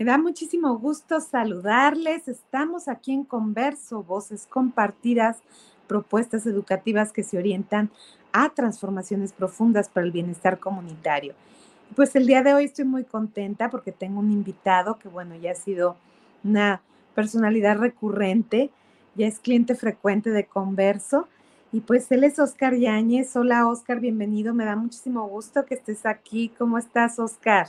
Me da muchísimo gusto saludarles. Estamos aquí en Converso, voces compartidas, propuestas educativas que se orientan a transformaciones profundas para el bienestar comunitario. Pues el día de hoy estoy muy contenta porque tengo un invitado que, bueno, ya ha sido una personalidad recurrente, ya es cliente frecuente de Converso. Y pues él es Oscar Yáñez. Hola Oscar, bienvenido. Me da muchísimo gusto que estés aquí. ¿Cómo estás, Oscar?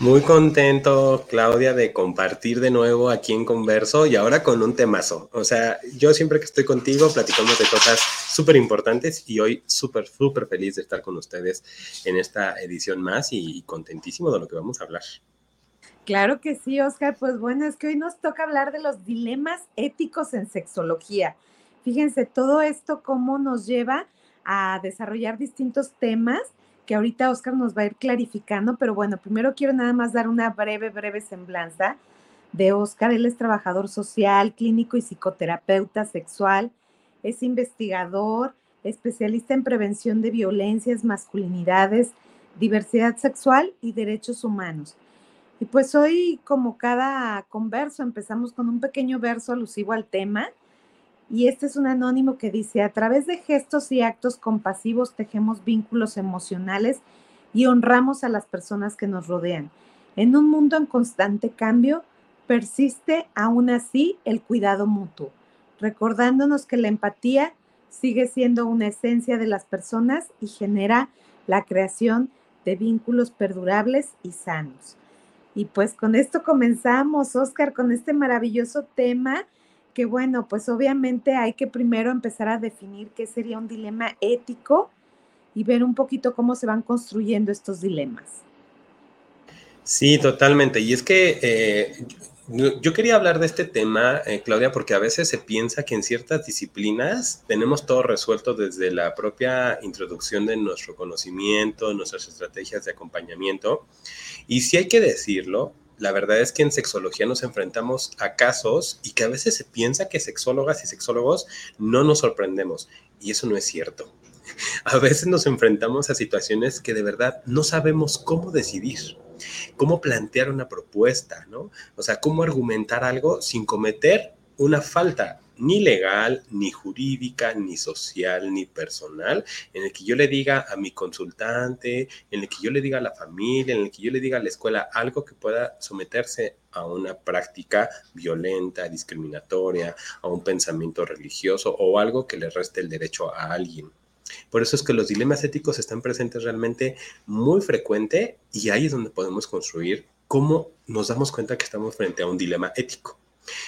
Muy contento, Claudia, de compartir de nuevo aquí en Converso y ahora con un temazo. O sea, yo siempre que estoy contigo platicamos de cosas súper importantes y hoy súper, súper feliz de estar con ustedes en esta edición más y contentísimo de lo que vamos a hablar. Claro que sí, Oscar. Pues bueno, es que hoy nos toca hablar de los dilemas éticos en sexología. Fíjense, todo esto cómo nos lleva a desarrollar distintos temas que ahorita Oscar nos va a ir clarificando, pero bueno, primero quiero nada más dar una breve, breve semblanza de Oscar. Él es trabajador social, clínico y psicoterapeuta sexual, es investigador, especialista en prevención de violencias, masculinidades, diversidad sexual y derechos humanos. Y pues hoy, como cada converso, empezamos con un pequeño verso alusivo al tema y este es un anónimo que dice, a través de gestos y actos compasivos tejemos vínculos emocionales y honramos a las personas que nos rodean. En un mundo en constante cambio, persiste aún así el cuidado mutuo, recordándonos que la empatía sigue siendo una esencia de las personas y genera la creación de vínculos perdurables y sanos. Y pues con esto comenzamos, Oscar, con este maravilloso tema que bueno, pues obviamente hay que primero empezar a definir qué sería un dilema ético y ver un poquito cómo se van construyendo estos dilemas. Sí, totalmente. Y es que eh, yo quería hablar de este tema, eh, Claudia, porque a veces se piensa que en ciertas disciplinas tenemos todo resuelto desde la propia introducción de nuestro conocimiento, nuestras estrategias de acompañamiento. Y si hay que decirlo, la verdad es que en sexología nos enfrentamos a casos y que a veces se piensa que sexólogas y sexólogos no nos sorprendemos. Y eso no es cierto. A veces nos enfrentamos a situaciones que de verdad no sabemos cómo decidir, cómo plantear una propuesta, ¿no? O sea, cómo argumentar algo sin cometer una falta ni legal, ni jurídica, ni social, ni personal, en el que yo le diga a mi consultante, en el que yo le diga a la familia, en el que yo le diga a la escuela algo que pueda someterse a una práctica violenta, discriminatoria, a un pensamiento religioso o algo que le reste el derecho a alguien. Por eso es que los dilemas éticos están presentes realmente muy frecuente y ahí es donde podemos construir cómo nos damos cuenta que estamos frente a un dilema ético.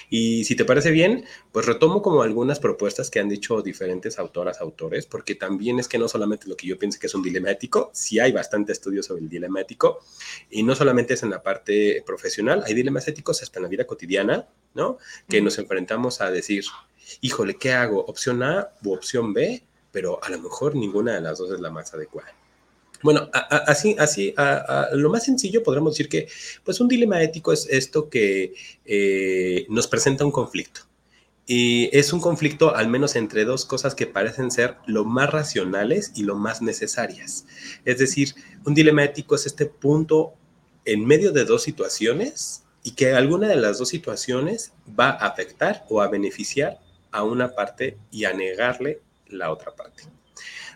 Y si te parece bien, pues retomo como algunas propuestas que han dicho diferentes autoras, autores, porque también es que no solamente lo que yo pienso que es un dilema ético, sí hay bastante estudio sobre el dilema ético, y no solamente es en la parte profesional, hay dilemas éticos hasta en la vida cotidiana, ¿no? Que nos enfrentamos a decir, híjole, ¿qué hago? ¿Opción A u opción B? Pero a lo mejor ninguna de las dos es la más adecuada. Bueno, así, así, lo más sencillo podríamos decir que, pues un dilema ético es esto que eh, nos presenta un conflicto. Y es un conflicto al menos entre dos cosas que parecen ser lo más racionales y lo más necesarias. Es decir, un dilema ético es este punto en medio de dos situaciones y que alguna de las dos situaciones va a afectar o a beneficiar a una parte y a negarle la otra parte.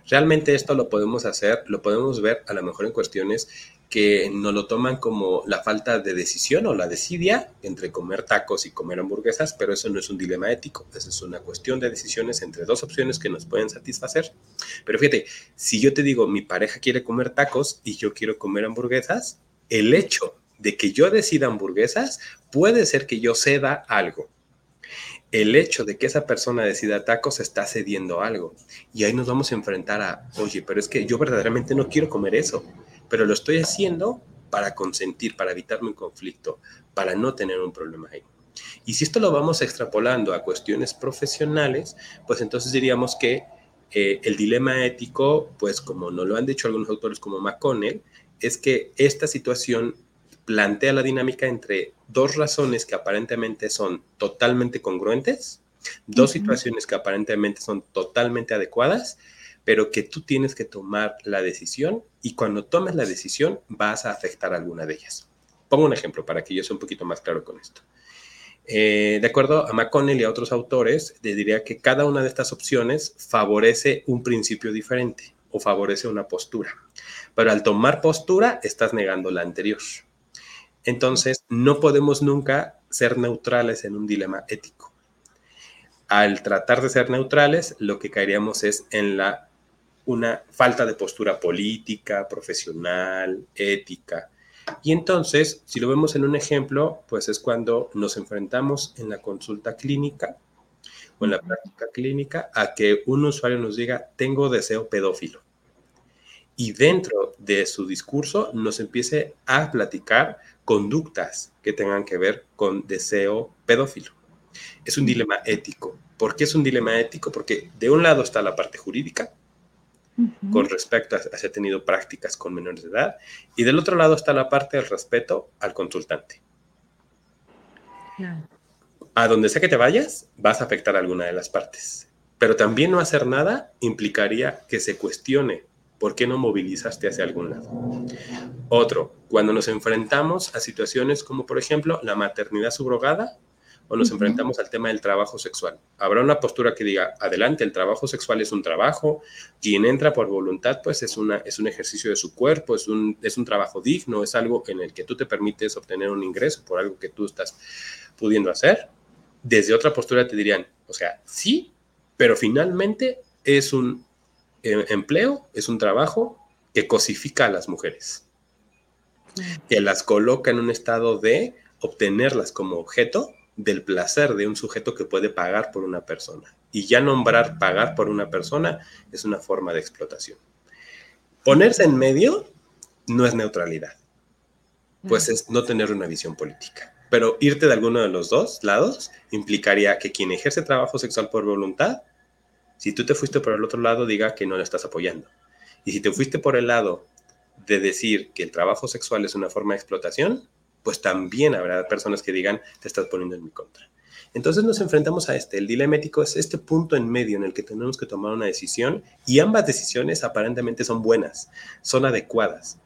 Realmente esto lo podemos hacer, lo podemos ver a lo mejor en cuestiones que no lo toman como la falta de decisión o la desidia entre comer tacos y comer hamburguesas, pero eso no es un dilema ético, eso es una cuestión de decisiones entre dos opciones que nos pueden satisfacer. Pero fíjate, si yo te digo mi pareja quiere comer tacos y yo quiero comer hamburguesas, el hecho de que yo decida hamburguesas puede ser que yo ceda algo el hecho de que esa persona decida tacos está cediendo algo. Y ahí nos vamos a enfrentar a, oye, pero es que yo verdaderamente no quiero comer eso, pero lo estoy haciendo para consentir, para evitarme un conflicto, para no tener un problema ahí. Y si esto lo vamos extrapolando a cuestiones profesionales, pues entonces diríamos que eh, el dilema ético, pues como nos lo han dicho algunos autores como McConnell, es que esta situación plantea la dinámica entre dos razones que aparentemente son totalmente congruentes, dos situaciones que aparentemente son totalmente adecuadas, pero que tú tienes que tomar la decisión y cuando tomes la decisión vas a afectar a alguna de ellas. Pongo un ejemplo para que yo sea un poquito más claro con esto. Eh, de acuerdo a McConnell y a otros autores, le diría que cada una de estas opciones favorece un principio diferente o favorece una postura. Pero al tomar postura, estás negando la anterior. Entonces, no podemos nunca ser neutrales en un dilema ético. Al tratar de ser neutrales, lo que caeríamos es en la una falta de postura política, profesional, ética. Y entonces, si lo vemos en un ejemplo, pues es cuando nos enfrentamos en la consulta clínica o en la práctica clínica a que un usuario nos diga, tengo deseo pedófilo. Y dentro de su discurso nos empiece a platicar conductas que tengan que ver con deseo pedófilo. Es un dilema ético. ¿Por qué es un dilema ético? Porque de un lado está la parte jurídica, con respecto a si ha tenido prácticas con menores de edad. Y del otro lado está la parte del respeto al consultante. A donde sea que te vayas, vas a afectar a alguna de las partes. Pero también no hacer nada implicaría que se cuestione por qué no movilizaste hacia algún lado. Otro, cuando nos enfrentamos a situaciones como, por ejemplo, la maternidad subrogada o nos enfrentamos al tema del trabajo sexual. Habrá una postura que diga, adelante, el trabajo sexual es un trabajo, quien entra por voluntad, pues es, una, es un ejercicio de su cuerpo, es un, es un trabajo digno, es algo en el que tú te permites obtener un ingreso por algo que tú estás pudiendo hacer. Desde otra postura te dirían, o sea, sí, pero finalmente es un empleo, es un trabajo que cosifica a las mujeres, que las coloca en un estado de obtenerlas como objeto del placer de un sujeto que puede pagar por una persona. Y ya nombrar pagar por una persona es una forma de explotación. Ponerse en medio no es neutralidad, pues es no tener una visión política. Pero irte de alguno de los dos lados implicaría que quien ejerce trabajo sexual por voluntad, si tú te fuiste por el otro lado, diga que no le estás apoyando. Y si te fuiste por el lado de decir que el trabajo sexual es una forma de explotación, pues también habrá personas que digan, te estás poniendo en mi contra. Entonces nos enfrentamos a este. El dilema ético es este punto en medio en el que tenemos que tomar una decisión y ambas decisiones aparentemente son buenas, son adecuadas.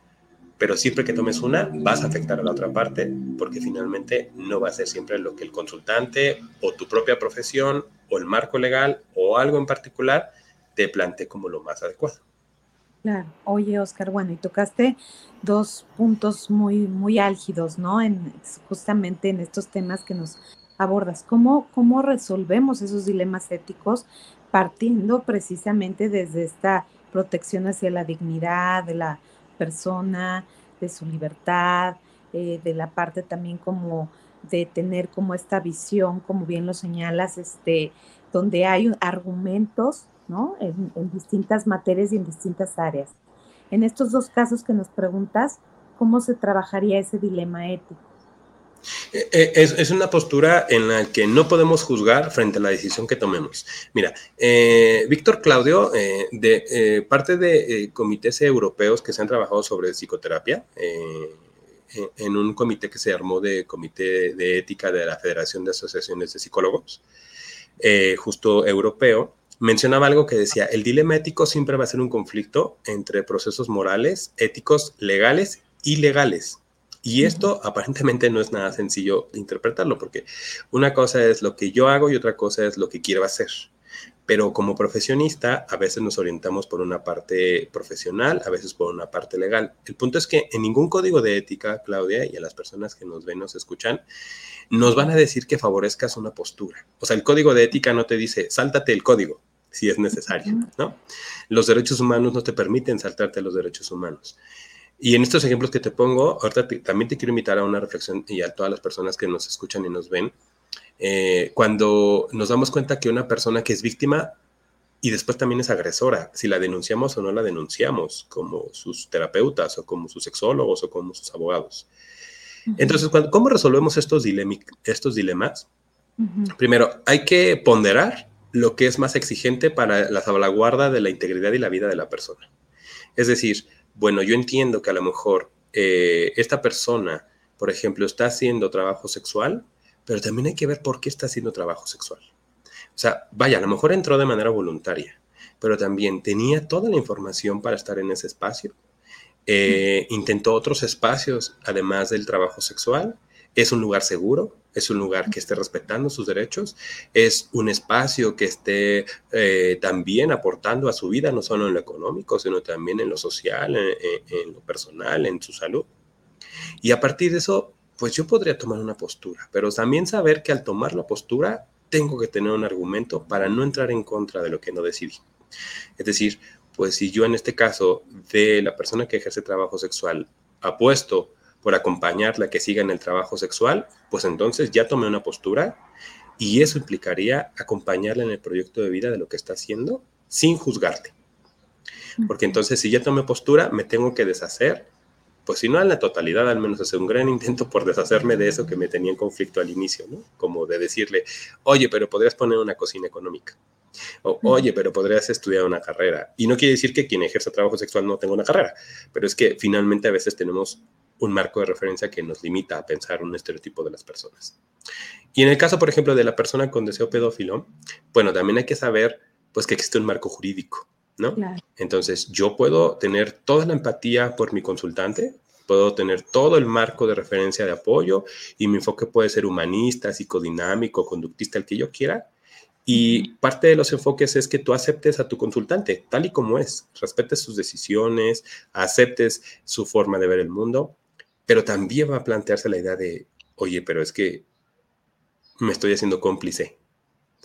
Pero siempre que tomes una, vas a afectar a la otra parte porque finalmente no va a ser siempre lo que el consultante o tu propia profesión o el marco legal o algo en particular te plantee como lo más adecuado. Claro. Oye, Oscar, bueno, y tocaste dos puntos muy, muy álgidos, ¿no? En, justamente en estos temas que nos abordas. ¿Cómo, ¿Cómo resolvemos esos dilemas éticos partiendo precisamente desde esta protección hacia la dignidad de la persona, de su libertad, eh, de la parte también como de tener como esta visión, como bien lo señalas, este, donde hay argumentos ¿no? En, distintas materias y en distintas áreas. En estos dos casos que nos preguntas, ¿cómo se trabajaría ese dilema ético? Eh, eh, es, una postura en la que no podemos juzgar frente a la decisión que tomemos. Mira, eh, Víctor Claudio, de parte de comités europeos que se han trabajado sobre psicoterapia, en un comité que se armó de Comité de Ética de la Federación de Asociaciones de Psicólogos, justo europeo, mencionaba algo que decía, el dilema ético siempre va a ser un conflicto entre procesos morales, éticos, legales y legales. Y esto aparentemente no es nada sencillo de interpretarlo, porque una cosa es lo que yo hago y otra cosa es lo que quiero hacer. Pero como profesionista, a veces nos orientamos por una parte profesional, a veces por una parte legal. El punto es que en ningún código de ética, Claudia, y a las personas que nos ven, nos escuchan, nos van a decir que favorezcas una postura. O sea, el código de ética no te dice, sáltate el código si es necesario, ¿no? Los derechos humanos no te permiten saltarte los derechos humanos. Y en estos ejemplos que te pongo, ahorita también te quiero invitar a una reflexión y a todas las personas que nos escuchan y nos ven. Eh, cuando nos damos cuenta que una persona que es víctima y después también es agresora, si la denunciamos o no la denunciamos, como sus terapeutas o como sus sexólogos o como sus abogados. Entonces, ¿cómo resolvemos estos, estos dilemas? Primero, hay que ponderar lo que es más exigente para la salvaguarda de la integridad y la vida de la persona. Es decir, bueno, yo entiendo que a lo mejor eh, esta persona, por ejemplo, está haciendo trabajo sexual, pero también hay que ver por qué está haciendo trabajo sexual. O sea, vaya, a lo mejor entró de manera voluntaria, pero también tenía toda la información para estar en ese espacio. Eh, intentó otros espacios además del trabajo sexual. Es un lugar seguro, es un lugar que esté respetando sus derechos, es un espacio que esté eh, también aportando a su vida, no solo en lo económico, sino también en lo social, en lo personal, en su salud. Y a partir de eso, pues yo podría tomar una postura, pero también saber que al tomar la postura tengo que tener un argumento para no entrar en contra de lo que no decidí. Es decir, pues si yo en este caso de la persona que ejerce trabajo sexual apuesto por acompañarla que siga en el trabajo sexual, pues entonces ya tomé una postura y eso implicaría acompañarla en el proyecto de vida de lo que está haciendo sin juzgarle. Porque entonces si ya tomé postura, me tengo que deshacer pues si no en la totalidad, al menos hacer un gran intento por deshacerme de eso que me tenía en conflicto al inicio, ¿no? Como de decirle, oye, pero podrías poner una cocina económica. O, oye, pero podrías estudiar una carrera. Y no quiere decir que quien ejerza trabajo sexual no tenga una carrera, pero es que finalmente a veces tenemos un marco de referencia que nos limita a pensar un estereotipo de las personas. Y en el caso, por ejemplo, de la persona con deseo pedófilo, bueno, también hay que saber pues que existe un marco jurídico. ¿no? Entonces, yo puedo tener toda la empatía por mi consultante, puedo tener todo el marco de referencia de apoyo y mi enfoque puede ser humanista, psicodinámico, conductista, el que yo quiera. Y parte de los enfoques es que tú aceptes a tu consultante tal y como es, respetes sus decisiones, aceptes su forma de ver el mundo, pero también va a plantearse la idea de, oye, pero es que me estoy haciendo cómplice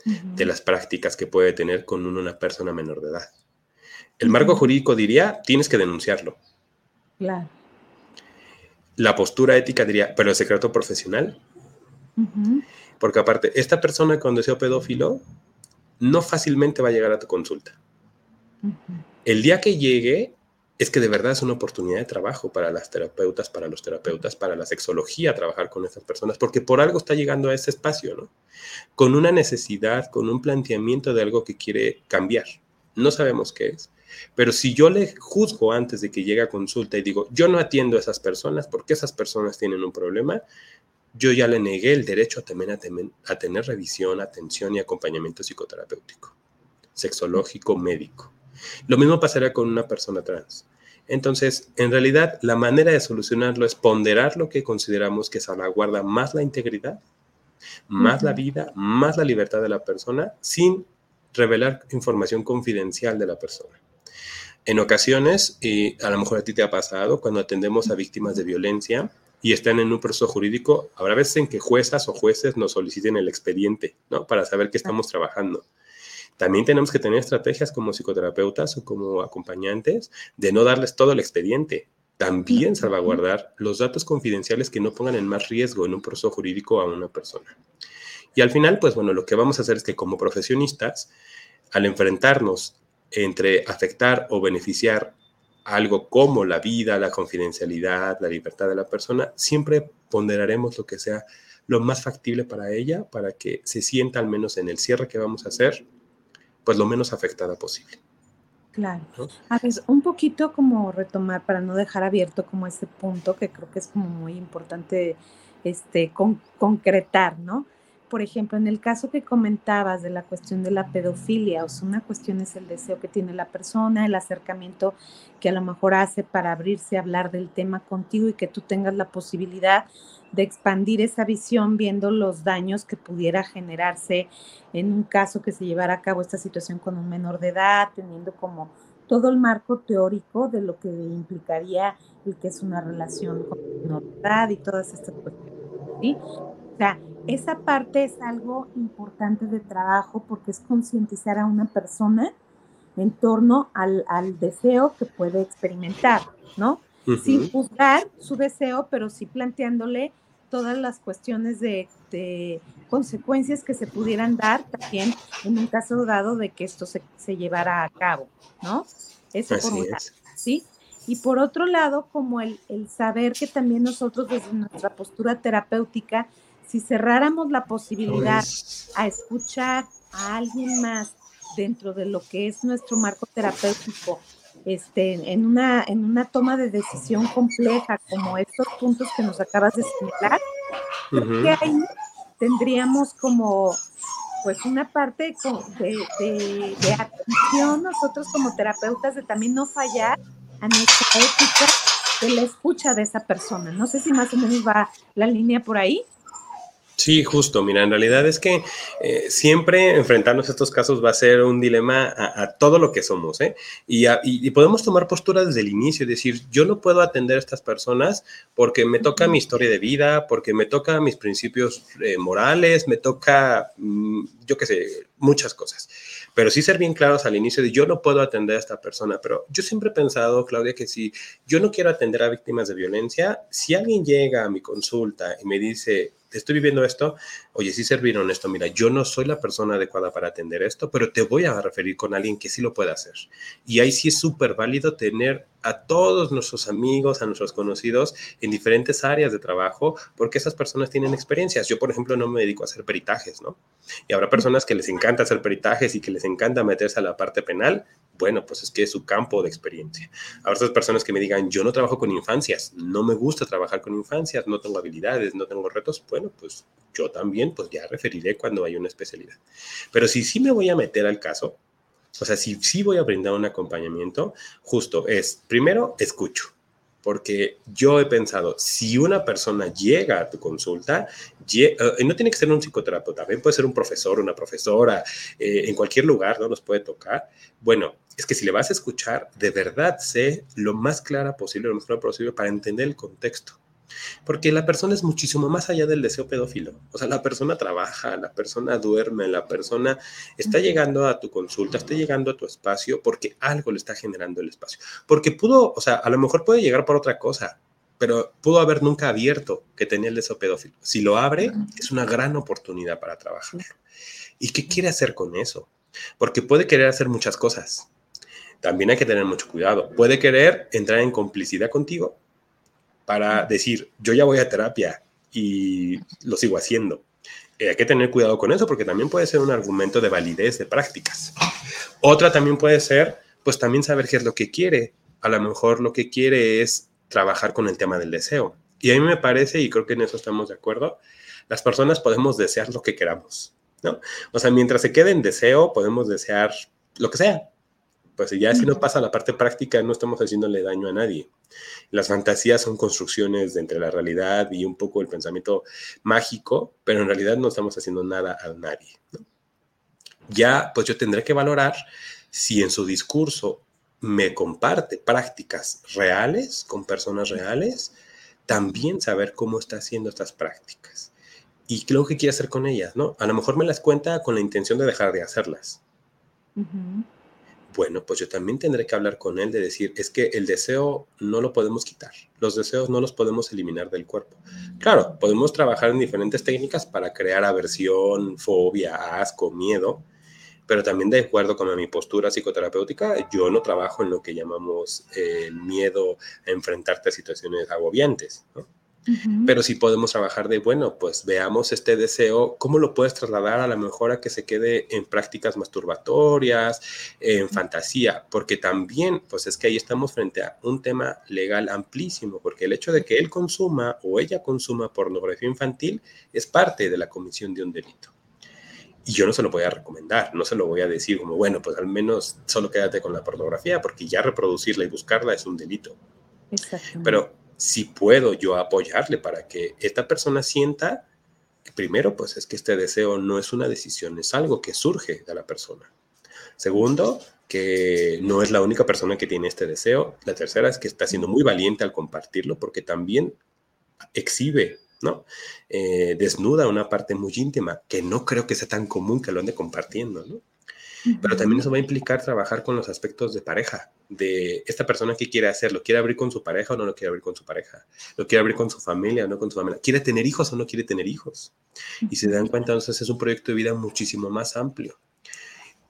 de las prácticas que puede tener con una persona menor de edad. El marco jurídico diría, tienes que denunciarlo. Claro. La postura ética diría, pero el secreto profesional. Porque aparte, esta persona con deseo pedófilo no fácilmente va a llegar a tu consulta. El día que llegue, es que de verdad es una oportunidad de trabajo para las terapeutas, para los terapeutas, para la sexología, trabajar con estas personas, porque por algo está llegando a ese espacio, ¿no? Con una necesidad, con un planteamiento de algo que quiere cambiar. No sabemos qué es, pero si yo le juzgo antes de que llegue a consulta y digo, yo no atiendo a esas personas porque esas personas tienen un problema, yo ya le negué el derecho a, a tener revisión, atención y acompañamiento psicoterapéutico, sexológico, médico. Lo mismo pasará con una persona trans. Entonces, en realidad, la manera de solucionarlo es ponderar lo que consideramos que salvaguarda más la integridad, más la vida, más la libertad de la persona, sin revelar información confidencial de la persona. En ocasiones, y a lo mejor a ti te ha pasado, cuando atendemos a víctimas de violencia y están en un proceso jurídico, habrá veces en que juezas o jueces nos soliciten el expediente, ¿no? Para saber qué estamos trabajando. También tenemos que tener estrategias como psicoterapeutas o como acompañantes de no darles todo el expediente. También salvaguardar los datos confidenciales que no pongan en más riesgo en un proceso jurídico a una persona. Y al final, pues bueno, lo que vamos a hacer es que como profesionistas, al enfrentarnos entre afectar o beneficiar algo como la vida, la confidencialidad, la libertad de la persona, siempre ponderaremos lo que sea lo más factible para ella, para que se sienta al menos en el cierre que vamos a hacer, pues lo menos afectada posible. Claro. A ver, un poquito como retomar para no dejar abierto como ese punto que creo que es como muy importante este, concretar, ¿no? Por ejemplo, en el caso que comentabas de la cuestión de la pedofilia, o sea, una cuestión es el deseo que tiene la persona, el acercamiento que a lo mejor hace para abrirse a hablar del tema contigo y que tú tengas la posibilidad de expandir esa visión viendo los daños que pudiera generarse en un caso que se llevara a cabo esta situación con un menor de edad, teniendo como todo el marco teórico de lo que implicaría el que es una relación con menor de edad y todas estas cuestiones. ¿sí? O sea, esa parte es algo importante de trabajo porque es concientizar a una persona en torno al, deseo que puede experimentar, ¿no? Sin juzgar su deseo, pero sí planteándole todas las cuestiones de, consecuencias que se pudieran dar también en un caso dado de que esto se, se llevara a cabo, ¿no? Eso por un lado, ¿sí? Y por otro lado, como el, el saber que también nosotros desde nuestra postura terapéutica, si cerráramos la posibilidad a escuchar a alguien más dentro de lo que es nuestro marco terapéutico, este, en, una, en una toma de decisión compleja, como estos puntos que nos acabas de señalar, que ahí tendríamos como pues una parte de, de, de, atención nosotros como terapeutas de también no fallar a nuestra ética de la escucha de esa persona. No sé si más o menos va la línea por ahí. Sí, justo. Mira, en realidad es que eh, siempre enfrentarnos a estos casos va a ser un dilema a, todo lo que somos, ¿eh? Y, podemos tomar postura desde el inicio y decir, yo no puedo atender a estas personas porque me toca mi historia de vida, porque me toca mis principios eh, morales, me toca, mm, yo qué sé, muchas cosas. Pero sí ser bien claros al inicio de yo no puedo atender a esta persona, pero yo siempre he pensado, Claudia, que si yo no quiero atender a víctimas de violencia, si alguien llega a mi consulta y me dice, estoy viviendo esto, oye, sí servir esto, mira, yo no soy la persona adecuada para atender esto, pero te voy a referir con alguien que sí lo pueda hacer. Y ahí sí es súper válido tener a todos nuestros amigos, a nuestros conocidos en diferentes áreas de trabajo, porque esas personas tienen experiencias. Yo, por ejemplo, no me dedico a hacer peritajes, ¿no? Y habrá personas que les encanta hacer peritajes y que les encanta meterse a la parte penal. Bueno, pues es que es su campo de experiencia. Habrá otras personas que me digan, yo no trabajo con infancias, no me gusta trabajar con infancias, no tengo habilidades, no tengo retos. Bueno, pues yo también, pues ya referiré cuando haya una especialidad. Pero si sí me voy a meter al caso, o sea, si sí voy a brindar un acompañamiento, justo es, primero, escucho. Porque yo he pensado, si una persona llega a tu consulta, eh, no tiene que ser un psicoterapeuta, también puede ser un profesor, una profesora, eh, en cualquier lugar, ¿no? Nos puede tocar. Bueno, es que si le vas a escuchar, de verdad sé lo más clara posible, lo más claro posible para entender el contexto. Porque la persona es muchísimo más allá del deseo pedófilo. O sea, la persona trabaja, la persona duerme, la persona está llegando a tu consulta, está llegando a tu espacio porque algo le está generando el espacio. Porque pudo, o sea, a lo mejor puede llegar por otra cosa, pero pudo haber nunca abierto que tenía el deseo pedófilo. Si lo abre, es una gran oportunidad para trabajar. ¿Y qué quiere hacer con eso? Porque puede querer hacer muchas cosas. También hay que tener mucho cuidado. Puede querer entrar en complicidad contigo para decir, yo ya voy a terapia y lo sigo haciendo. Eh, hay que tener cuidado con eso porque también puede ser un argumento de validez de prácticas. Otra también puede ser, pues también saber qué es lo que quiere. A lo mejor lo que quiere es trabajar con el tema del deseo. Y a mí me parece, y creo que en eso estamos de acuerdo, las personas podemos desear lo que queramos, ¿no? O sea, mientras se quede en deseo, podemos desear lo que sea, pues ya si no pasa la parte práctica, no estamos haciéndole daño a nadie. Las fantasías son construcciones de entre la realidad y un poco el pensamiento mágico, pero en realidad no estamos haciendo nada a nadie. Ya, pues yo tendré que valorar si en su discurso me comparte prácticas reales con personas reales, también saber cómo está haciendo estas prácticas y qué lo que quiere hacer con ellas, ¿no? A lo mejor me las cuenta con la intención de dejar de hacerlas bueno, pues yo también tendré que hablar con él de decir, es que el deseo no lo podemos quitar, los deseos no los podemos eliminar del cuerpo. Claro, podemos trabajar en diferentes técnicas para crear aversión, fobia, asco, miedo, pero también de acuerdo con mi postura psicoterapéutica, yo no trabajo en lo que llamamos el miedo a enfrentarte a situaciones agobiantes, ¿no? Pero si podemos trabajar de, bueno, pues veamos este deseo, cómo lo puedes trasladar a la mejor a que se quede en prácticas masturbatorias, en fantasía, porque también, pues es que ahí estamos frente a un tema legal amplísimo, porque el hecho de que él consuma o ella consuma pornografía infantil es parte de la comisión de un delito. Y yo no se lo voy a recomendar, no se lo voy a decir como, bueno, pues al menos solo quédate con la pornografía, porque ya reproducirla y buscarla es un delito. Pero si puedo yo apoyarle para que esta persona sienta, primero, pues es que este deseo no es una decisión, es algo que surge de la persona. Segundo, que no es la única persona que tiene este deseo. La tercera es que está siendo muy valiente al compartirlo porque también exhibe, ¿no? Eh, desnuda una parte muy íntima que no creo que sea tan común que lo ande compartiendo, ¿no? Pero también eso va a implicar trabajar con los aspectos de pareja, de esta persona que quiere hacer, ¿lo quiere abrir con su pareja o no lo quiere abrir con su pareja? ¿Lo quiere abrir con su familia o no con su familia? ¿Quiere tener hijos o no quiere tener hijos? Y se dan cuenta, entonces es un proyecto de vida muchísimo más amplio.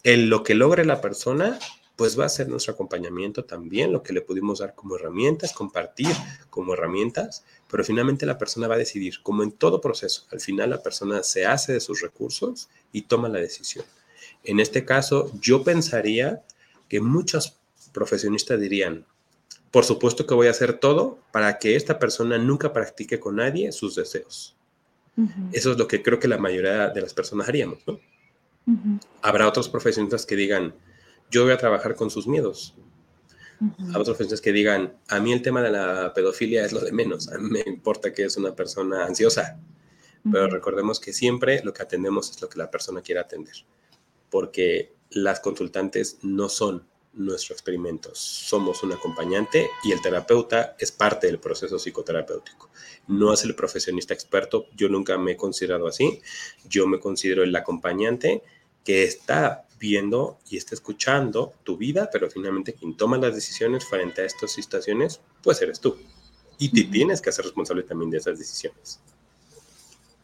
En lo que logre la persona, pues va a ser nuestro acompañamiento también, lo que le pudimos dar como herramientas, compartir como herramientas, pero finalmente la persona va a decidir, como en todo proceso, al final la persona se hace de sus recursos y toma la decisión. En este caso, yo pensaría que muchos profesionistas dirían, por supuesto que voy a hacer todo para que esta persona nunca practique con nadie sus deseos. Eso es lo que creo que la mayoría de las personas haríamos, ¿no? Habrá otros profesionistas que digan, yo voy a trabajar con sus miedos. Habrá otros profesionistas que digan, a mí el tema de la pedofilia es lo de menos, a mí me importa que es una persona ansiosa. Pero recordemos que siempre lo que atendemos es lo que la persona quiere atender porque las consultantes no son nuestro experimento, somos un acompañante y el terapeuta es parte del proceso psicoterapéutico. No es el profesionista experto, yo nunca me he considerado así, yo me considero el acompañante que está viendo y está escuchando tu vida, pero finalmente quien toma las decisiones frente a estas situaciones, pues eres tú. Y te tienes que hacer responsable también de esas decisiones.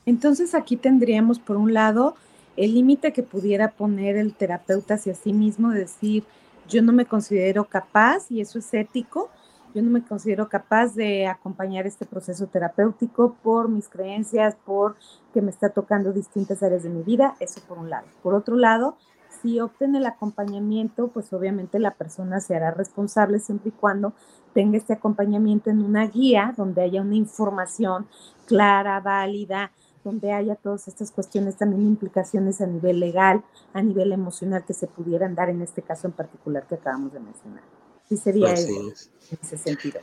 Entonces aquí tendríamos, por un lado, el límite que pudiera poner el terapeuta hacia sí mismo, decir, yo no me considero capaz, y eso es ético, yo no me considero capaz de acompañar este proceso terapéutico por mis creencias, por que me está tocando distintas áreas de mi vida, eso por un lado. Por otro lado, si obtiene el acompañamiento, pues obviamente la persona se hará responsable siempre y cuando tenga este acompañamiento en una guía donde haya una información clara, válida, donde haya todas estas cuestiones, también implicaciones a nivel legal, a nivel emocional que se pudieran dar en este caso en particular que acabamos de mencionar. Sí sería en ese sentido.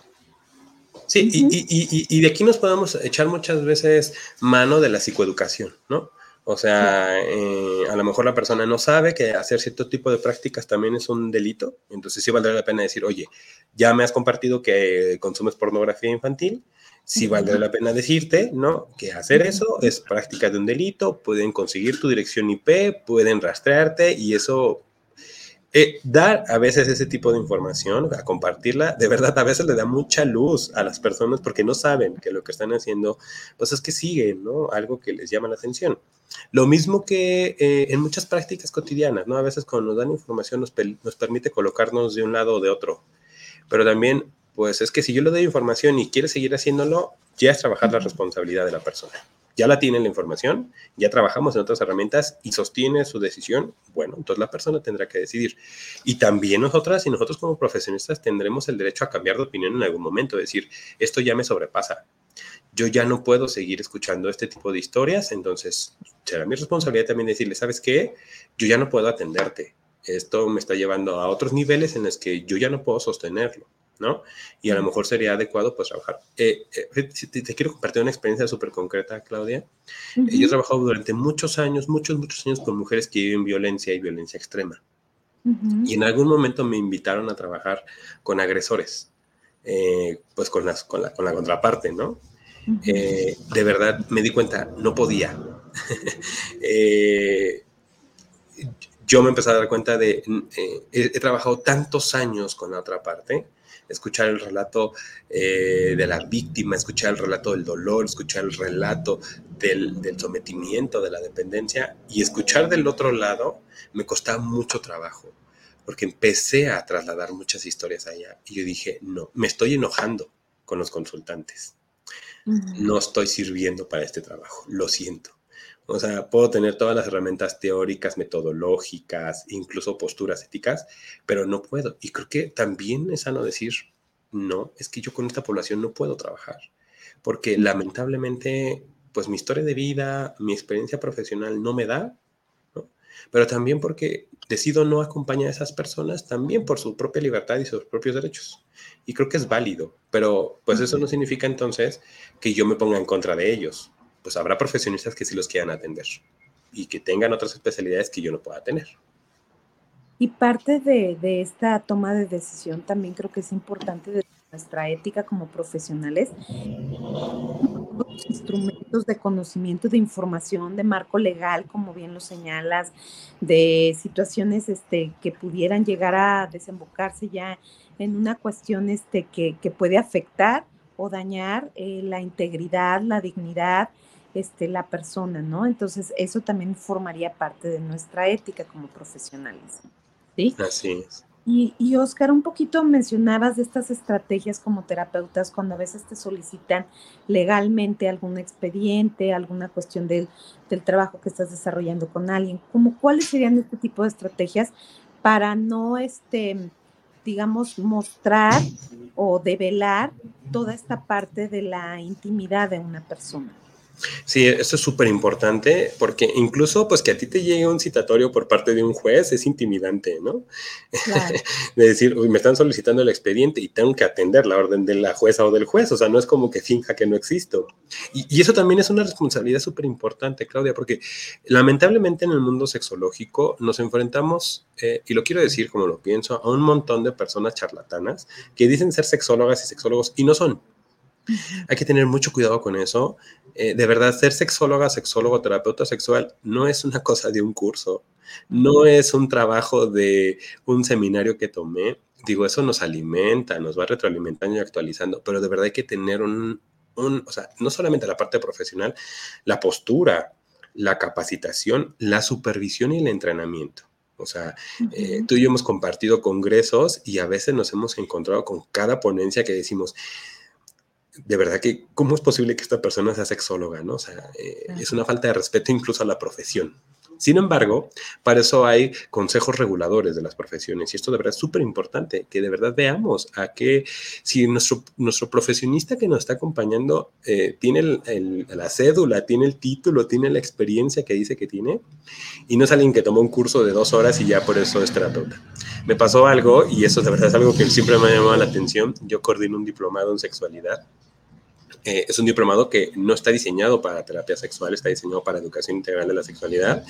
Sí, y, de aquí nos podemos echar muchas veces mano de la psicoeducación, ¿no? O sea, eh, a lo mejor la persona no sabe que hacer cierto tipo de prácticas también es un delito, entonces sí valdría la pena decir, oye, ya me has compartido que consumes pornografía infantil, sí valdría la pena decirte, ¿no? Que hacer eso es práctica de un delito, pueden conseguir tu dirección IP, pueden rastrearte y eso, eh, dar a veces ese tipo de información, a compartirla, de verdad a veces le da mucha luz a las personas porque no saben que lo que están haciendo, pues es que siguen, ¿no? Algo que les llama la atención. Lo mismo que eh, en muchas prácticas cotidianas, ¿no? A veces cuando nos dan información nos, nos permite colocarnos de un lado o de otro, pero también pues es que si yo le doy información y quiere seguir haciéndolo, ya es trabajar la responsabilidad de la persona. Ya la tiene la información, ya trabajamos en otras herramientas y sostiene su decisión, bueno, entonces la persona tendrá que decidir. Y también nosotras y nosotros como profesionistas tendremos el derecho a cambiar de opinión en algún momento, decir, esto ya me sobrepasa. Yo ya no puedo seguir escuchando este tipo de historias, entonces será mi responsabilidad también decirle, ¿sabes qué? Yo ya no puedo atenderte. Esto me está llevando a otros niveles en los que yo ya no puedo sostenerlo. ¿No? Y a lo mejor sería adecuado pues trabajar. Eh, eh, te, quiero compartir una experiencia súper concreta, Claudia. Eh, yo he trabajado durante muchos años, muchos, muchos años con mujeres que viven violencia y violencia extrema. Y en algún momento me invitaron a trabajar con agresores, pues con, las, con, la, con la contraparte, ¿no? de verdad me di cuenta, no podía. yo me empecé a dar cuenta de, he, trabajado tantos años con la otra parte, escuchar el relato eh, de la víctima, escuchar el relato del dolor, escuchar el relato del, sometimiento, de la dependencia y escuchar del otro lado me costaba mucho trabajo porque empecé a trasladar muchas historias allá y yo dije, no, me estoy enojando con los consultantes. No estoy sirviendo para este trabajo, lo siento. O sea, puedo tener todas las herramientas teóricas, metodológicas, incluso posturas éticas, pero no puedo. Y creo que también es sano decir, no, es que yo con esta población no puedo trabajar, porque lamentablemente, pues mi historia de vida, mi experiencia profesional no me da, ¿no? pero también porque decido no acompañar a esas personas, también por su propia libertad y sus propios derechos. Y creo que es válido, pero pues eso no significa entonces que yo me ponga en contra de ellos pues habrá profesionistas que sí los quieran atender y que tengan otras especialidades que yo no pueda tener. Y parte de, esta toma de decisión también creo que es importante de nuestra ética como profesionales, los instrumentos de conocimiento, de información, de marco legal, como bien lo señalas, de situaciones este, que pudieran llegar a desembocarse ya en una cuestión este, que, que puede afectar o dañar eh, la integridad, la dignidad, este, la persona, ¿no? Entonces, eso también formaría parte de nuestra ética como profesionales. ¿Sí? Así es. Y, y, Oscar, un poquito mencionabas de estas estrategias como terapeutas cuando a veces te solicitan legalmente algún expediente, alguna cuestión del, del trabajo que estás desarrollando con alguien. ¿Cómo, ¿Cuáles serían este tipo de estrategias para no, este, digamos, mostrar o develar toda esta parte de la intimidad de una persona? Sí, eso es súper importante porque incluso pues que a ti te llegue un citatorio por parte de un juez es intimidante, ¿no? de decir, uy, me están solicitando el expediente y tengo que atender la orden de la jueza o del juez, o sea, no es como que finja que no existo. Y, eso también es una responsabilidad súper importante, Claudia, porque lamentablemente en el mundo sexológico nos enfrentamos, eh, y lo quiero decir como lo pienso, a un montón de personas charlatanas que dicen ser sexólogas y sexólogos y no son. Hay que tener mucho cuidado con eso. Eh, de verdad, ser sexóloga, sexólogo, terapeuta sexual no es una cosa de un curso, no es un trabajo de un seminario que tomé. Digo, eso nos alimenta, nos va retroalimentando y actualizando, pero de verdad hay que tener un, o sea, no solamente la parte profesional, la postura, la capacitación, la supervisión y el entrenamiento. O sea, eh, tú y yo hemos compartido congresos y a veces nos hemos encontrado con cada ponencia que decimos, de verdad que, ¿cómo es posible que esta persona sea sexóloga? ¿no? O sea, eh, es una falta de respeto incluso a la profesión. Sin embargo, para eso hay consejos reguladores de las profesiones y esto de verdad es súper importante, que de verdad veamos a qué, si nuestro, nuestro profesionista que nos está acompañando eh, tiene la cédula, tiene el título, tiene la experiencia que dice que tiene y no es alguien que tomó un curso de dos horas y ya por eso es terapeuta. Me pasó algo y eso de verdad es algo que siempre me ha llamado la atención. Yo coordino un diplomado en sexualidad eh, es un diplomado que no está diseñado para terapia sexual, está diseñado para educación integral de la sexualidad.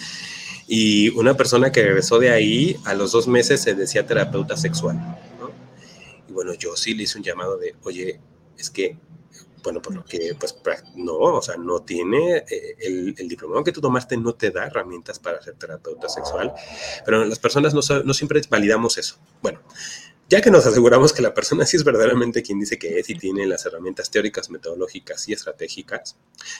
Y una persona que regresó de ahí, a los dos meses se decía terapeuta sexual. Y bueno, yo sí le hice un llamado de, oye, es que, bueno, por lo que, pues, no, o sea, no tiene, eh, el, el, diplomado que tú tomaste no te da herramientas para ser terapeuta sexual, pero las personas no, no siempre validamos eso. Bueno, ya que nos aseguramos que la persona sí es verdaderamente quien dice que es y tiene las herramientas teóricas, metodológicas y estratégicas,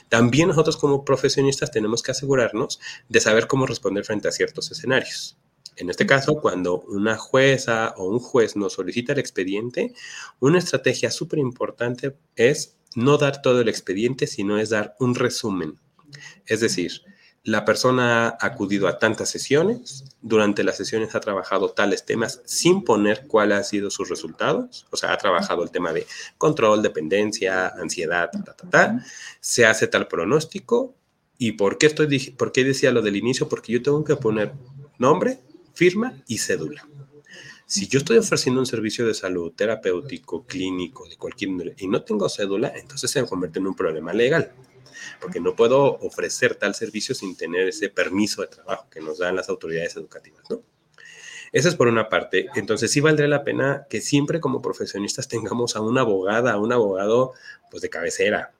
también nosotros como profesionistas tenemos que asegurarnos de saber cómo responder frente a ciertos escenarios. En este caso, cuando una jueza o un juez nos solicita el expediente, una estrategia súper importante es no dar todo el expediente, sino es dar un resumen. Es decir, la persona ha acudido a tantas sesiones, durante las sesiones ha trabajado tales temas sin poner cuáles han sido sus resultados, o sea, ha trabajado el tema de control, dependencia, ansiedad, ta, ta, ta, se hace tal pronóstico. Y por qué, estoy, por qué decía lo del inicio, porque yo tengo que poner nombre, firma y cédula. Si yo estoy ofreciendo un servicio de salud terapéutico, clínico, de cualquier y no tengo cédula, entonces se convierte en un problema legal porque no puedo ofrecer tal servicio sin tener ese permiso de trabajo que nos dan las autoridades educativas, ¿no? Eso es por una parte. Entonces sí valdría la pena que siempre como profesionistas tengamos a una abogada, a un abogado, pues de cabecera,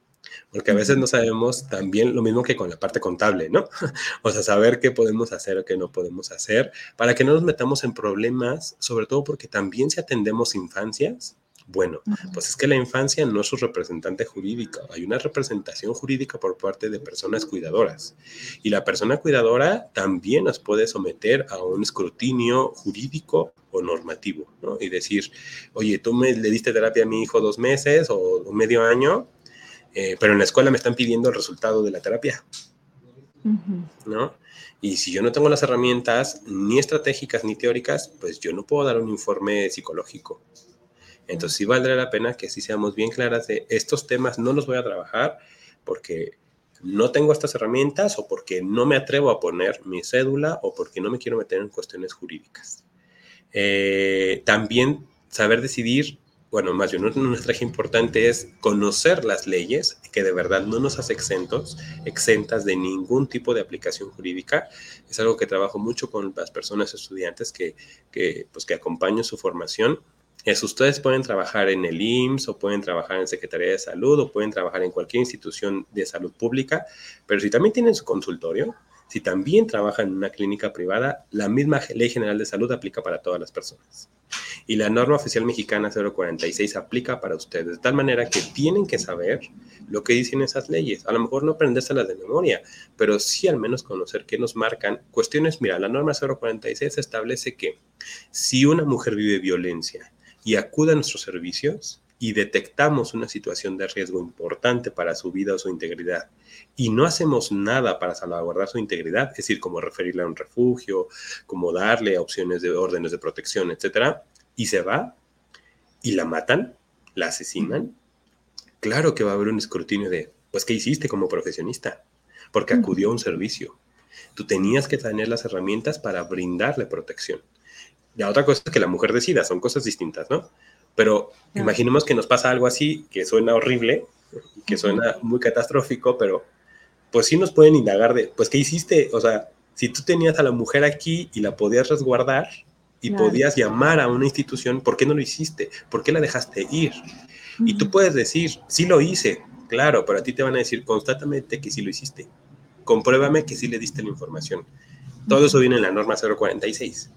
porque a veces no sabemos también lo mismo que con la parte contable, ¿no? O sea, saber qué podemos hacer o qué no podemos hacer para que no nos metamos en problemas, sobre todo porque también si atendemos infancias, bueno, pues es que la infancia no es su representante jurídico, hay una representación jurídica por parte de personas cuidadoras. Y la persona cuidadora también nos puede someter a un escrutinio jurídico o normativo, ¿no? Y decir, oye, tú me, le diste terapia a mi hijo dos meses o, medio año, eh, pero en la escuela me están pidiendo el resultado de la terapia, ¿no? Y si yo no tengo las herramientas ni estratégicas ni teóricas, pues yo no puedo dar un informe psicológico. Entonces sí valdría la pena que sí seamos bien claras de estos temas no los voy a trabajar porque no tengo estas herramientas o porque no me atrevo a poner mi cédula o porque no me quiero meter en cuestiones jurídicas. Eh, también saber decidir, bueno, más bien una estrategia importante es conocer las leyes que de verdad no nos hace exentos, exentas de ningún tipo de aplicación jurídica. Es algo que trabajo mucho con las personas estudiantes que, que, pues, que acompaño su formación Es, ustedes pueden trabajar en el IMSS o pueden trabajar en Secretaría de Salud o pueden trabajar en cualquier institución de salud pública, pero si también tienen su consultorio, si también trabajan en una clínica privada, la misma Ley General de Salud aplica para todas las personas. Y la norma oficial mexicana 046 aplica para ustedes, de tal manera que tienen que saber lo que dicen esas leyes. A lo mejor no aprendérselas de memoria, pero sí al menos conocer qué nos marcan. Cuestiones, mira, la norma 046 establece que si una mujer vive violencia y acude a nuestros servicios, y detectamos una situación de riesgo importante para su vida o su integridad y no hacemos nada para salvaguardar su integridad, es decir, como referirle a un refugio, como darle opciones de órdenes de protección, etcétera, y se va y la matan, la asesinan, claro que va a haber un escrutinio de, pues, ¿qué hiciste como profesionista? Porque acudió a un servicio. Tú tenías que tener las herramientas para brindarle protección. La otra cosa es que la mujer decida, son cosas distintas, ¿no? Pero imaginemos que nos pasa algo así, que suena horrible, que suena muy catastrófico, pero pues sí nos pueden indagar de, pues, ¿qué hiciste? O sea, si tú tenías a la mujer aquí y la podías resguardar y podías llamar a una institución, ¿por qué no lo hiciste? ¿Por qué la dejaste ir? Y tú puedes decir, sí lo hice, claro, pero a ti te van a decir constantemente que sí lo hiciste. Compruébame que sí le diste la información. Todo eso viene en la norma 046.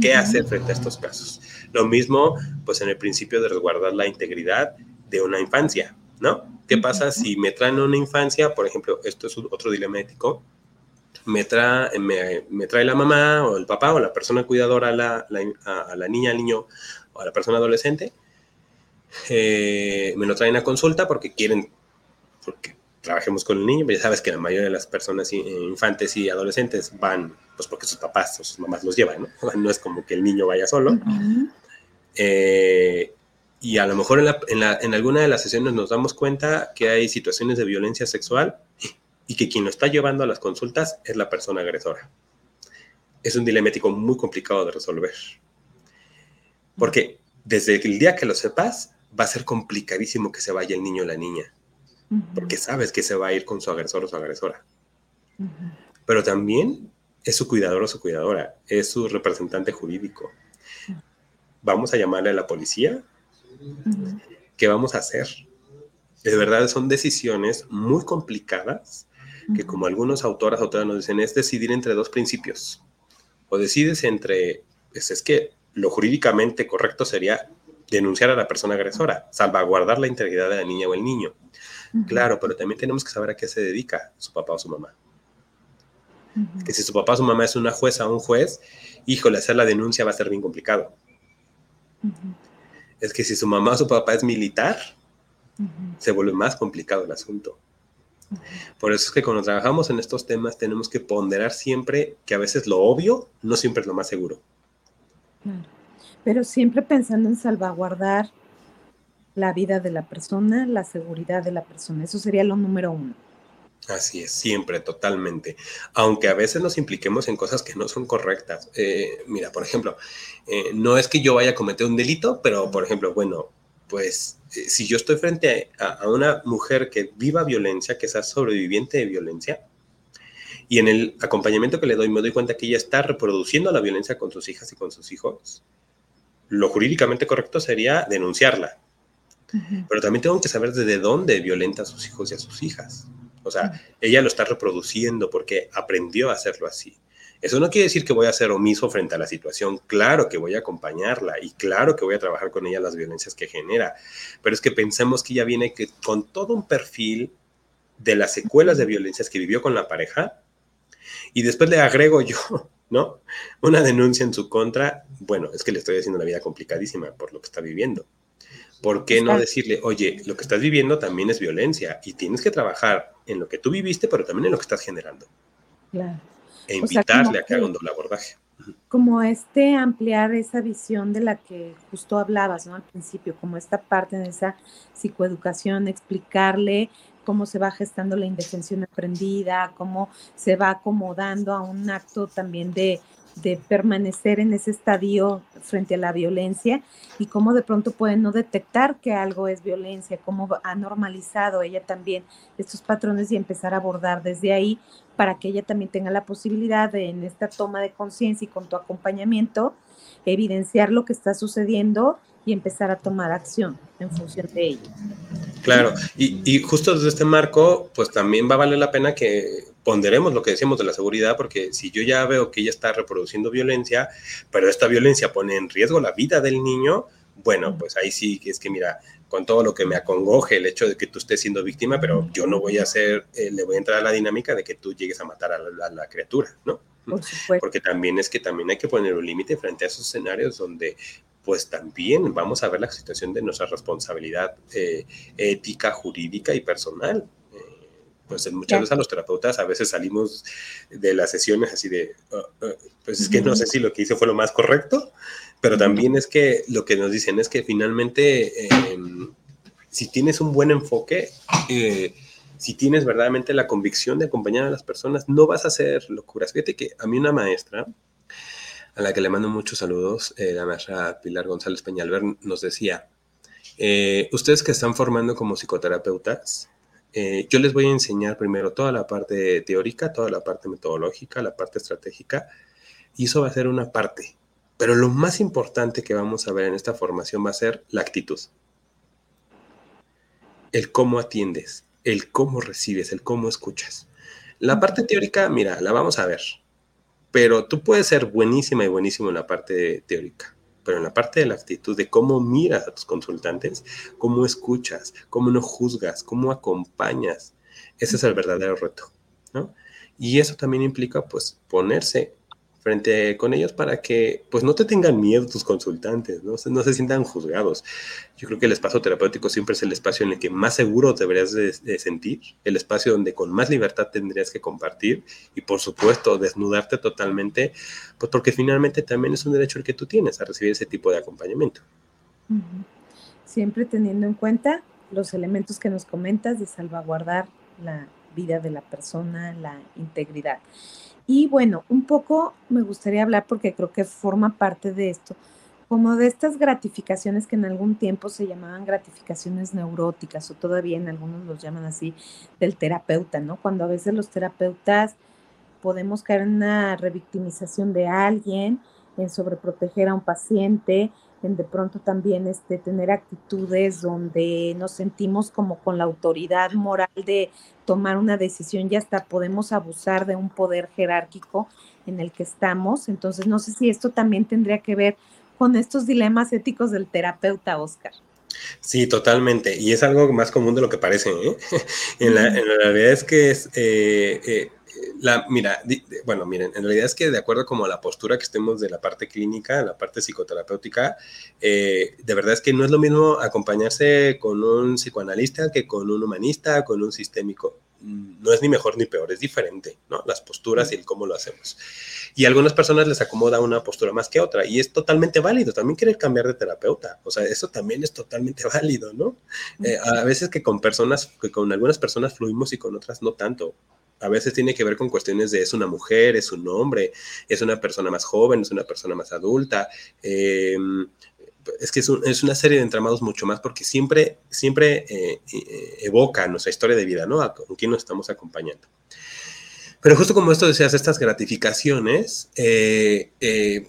¿Qué hacer frente a estos casos? Lo mismo, pues en el principio de resguardar la integridad de una infancia, ¿no? ¿Qué pasa si me traen una infancia, por ejemplo, esto es otro dilema ético, me trae, me, trae la mamá o el papá o la persona cuidadora a la, a, la niña, al niño o a la persona adolescente, eh, me lo traen a consulta porque quieren, porque trabajemos con el niño, ya sabes que la mayoría de las personas, eh, infantes y adolescentes van, pues porque sus papás o sus mamás los llevan, ¿no? No es como que el niño vaya solo. Eh, y a lo mejor en, en, alguna de las sesiones nos damos cuenta que hay situaciones de violencia sexual y que quien lo está llevando a las consultas es la persona agresora. Es un dilema ético muy complicado de resolver. Porque desde el día que lo sepas, va a ser complicadísimo que se vaya el niño o la niña porque sabes que se va a ir con su agresor o su agresora. Pero también es su cuidador o su cuidadora, es su representante jurídico. Vamos a llamarle a la policía. ¿Qué vamos a hacer? De verdad son decisiones muy complicadas que como algunos autoras, autoras nos dicen, es decidir entre dos principios. O decides entre, pues es que lo jurídicamente correcto sería denunciar a la persona agresora, salvaguardar la integridad de la niña o el niño. Claro, pero también tenemos que saber a qué se dedica su papá o su mamá. Que si su papá o su mamá es una jueza o un juez, híjole, hacer la denuncia va a ser bien complicado. Es que si su mamá o su papá es militar, se vuelve más complicado el asunto. Por eso es que cuando trabajamos en estos temas tenemos que ponderar siempre que a veces lo obvio no siempre es lo más seguro. Pero siempre pensando en salvaguardar la vida de la persona, la seguridad de la persona. Eso sería lo número uno. Así es, siempre, totalmente. Aunque a veces nos impliquemos en cosas que no son correctas. Eh, mira, por ejemplo, eh, no es que yo vaya a cometer un delito, pero por ejemplo, bueno, pues eh, si yo estoy frente a, a, una mujer que viva violencia, que sea sobreviviente de violencia, y en el acompañamiento que le doy me doy cuenta que ella está reproduciendo la violencia con sus hijas y con sus hijos, lo jurídicamente correcto sería denunciarla pero también tengo que saber desde dónde violenta a sus hijos y a sus hijas. O sea, ella lo está reproduciendo porque aprendió a hacerlo así. Eso no quiere decir que voy a ser omiso frente a la situación. Claro que voy a acompañarla y claro que voy a trabajar con ella las violencias que genera. Pero es que pensemos que ella viene que, con todo un perfil de las secuelas de violencias que vivió con la pareja y después le agrego yo, ¿no? Una denuncia en su contra. Bueno, es que le estoy haciendo la vida complicadísima por lo que está viviendo. ¿Por qué no decirle, oye, lo que estás viviendo también es violencia y tienes que trabajar en lo que tú viviste, pero también en lo que estás generando? Claro. E invitarle a que haga un doble abordaje. Como este ampliar esa visión de la que justo hablabas, ¿no? Al principio, como esta parte de esa psicoeducación, explicarle cómo se va gestando la indefensión aprendida, cómo se va acomodando a un acto también de, de permanecer en ese estadio frente a la violencia y cómo de pronto pueden no detectar que algo es violencia, cómo ha normalizado ella también estos patrones y empezar a abordar desde ahí para que ella también tenga la posibilidad de en esta toma de conciencia y con tu acompañamiento evidenciar lo que está sucediendo y empezar a tomar acción en función de ello. Claro, y, y, justo desde este marco, pues también va a valer la pena que ponderemos lo que decimos de la seguridad, porque si yo ya veo que ella está reproduciendo violencia, pero esta violencia pone en riesgo la vida del niño, bueno, pues ahí sí que es que mira, con todo lo que me acongoje el hecho de que tú estés siendo víctima, pero yo no voy a hacer, eh, le voy a entrar a la dinámica de que tú llegues a matar a la, criatura, ¿no? Porque también es que también hay que poner un límite frente a esos escenarios donde pues también vamos a ver la situación de nuestra responsabilidad eh, ética, jurídica y personal. Eh, pues muchas veces a los terapeutas a veces salimos de las sesiones así de, oh, oh, pues es que no sé si lo que hice fue lo más correcto, pero también es que lo que nos dicen es que finalmente em, si tienes un buen enfoque, eh, si tienes verdaderamente la convicción de acompañar a las personas, no vas a hacer locuras. Fíjate que a mí una maestra, a la que le mando muchos saludos, eh, la maestra Pilar González Peñalver, nos decía, eh, ustedes que están formando como psicoterapeutas, eh, yo les voy a enseñar primero toda la parte teórica, toda la parte metodológica, la parte estratégica, y eso va a ser una parte. Pero lo más importante que vamos a ver en esta formación va a ser la actitud. El cómo atiendes, el cómo recibes, el cómo escuchas. La parte teórica, mira, la vamos a ver pero tú puedes ser buenísima y buenísimo en la parte teórica, pero en la parte de la actitud, de cómo miras a tus consultantes, cómo escuchas, cómo no juzgas, cómo acompañas, ese es el verdadero reto, ¿no? Y eso también implica, pues, ponerse frente con ellos para que pues no te tengan miedo tus consultantes, ¿no? no se sientan juzgados. Yo creo que el espacio terapéutico siempre es el espacio en el que más seguro deberías de, sentir, el espacio donde con más libertad tendrías que compartir y por supuesto desnudarte totalmente, pues porque finalmente también es un derecho el que tú tienes a recibir ese tipo de acompañamiento. Siempre teniendo en cuenta los elementos que nos comentas de salvaguardar la vida de la persona, la integridad. Y bueno, un poco me gustaría hablar porque creo que forma parte de esto, como de estas gratificaciones que en algún tiempo se llamaban gratificaciones neuróticas o todavía en algunos los llaman así del terapeuta, ¿no? Cuando a veces los terapeutas podemos caer en una revictimización de alguien, en sobreproteger a un paciente, de pronto también este, tener actitudes donde nos sentimos como con la autoridad moral de tomar una decisión y hasta podemos abusar de un poder jerárquico en el que estamos. Entonces, no sé si esto también tendría que ver con estos dilemas éticos del terapeuta, Oscar. Sí, totalmente. Y es algo más común de lo que parece. ¿eh? en, la, realidad es que es, eh, eh, la, mira, bueno, miren, en realidad es que de acuerdo como a la postura que estemos de la parte clínica, la parte psicoterapéutica, eh, de verdad es que no es lo mismo acompañarse con un psicoanalista que con un humanista, con un sistémico. No es ni mejor ni peor, es diferente, ¿no? Las posturas y el cómo lo hacemos. Y a algunas personas les acomoda una postura más que otra y es totalmente válido. También querer cambiar de terapeuta, o sea, eso también es totalmente válido, ¿no? Eh, a veces que con personas, que con algunas personas fluimos y con otras no tanto a veces tiene que ver con cuestiones de es una mujer, es un hombre, es una persona más joven, es una persona más adulta. Em, es que es, una serie de entramados mucho más porque siempre, siempre eh, eh, evoca nuestra historia de vida, ¿no? con quién nos estamos acompañando. Pero justo como esto decías, estas gratificaciones, eh,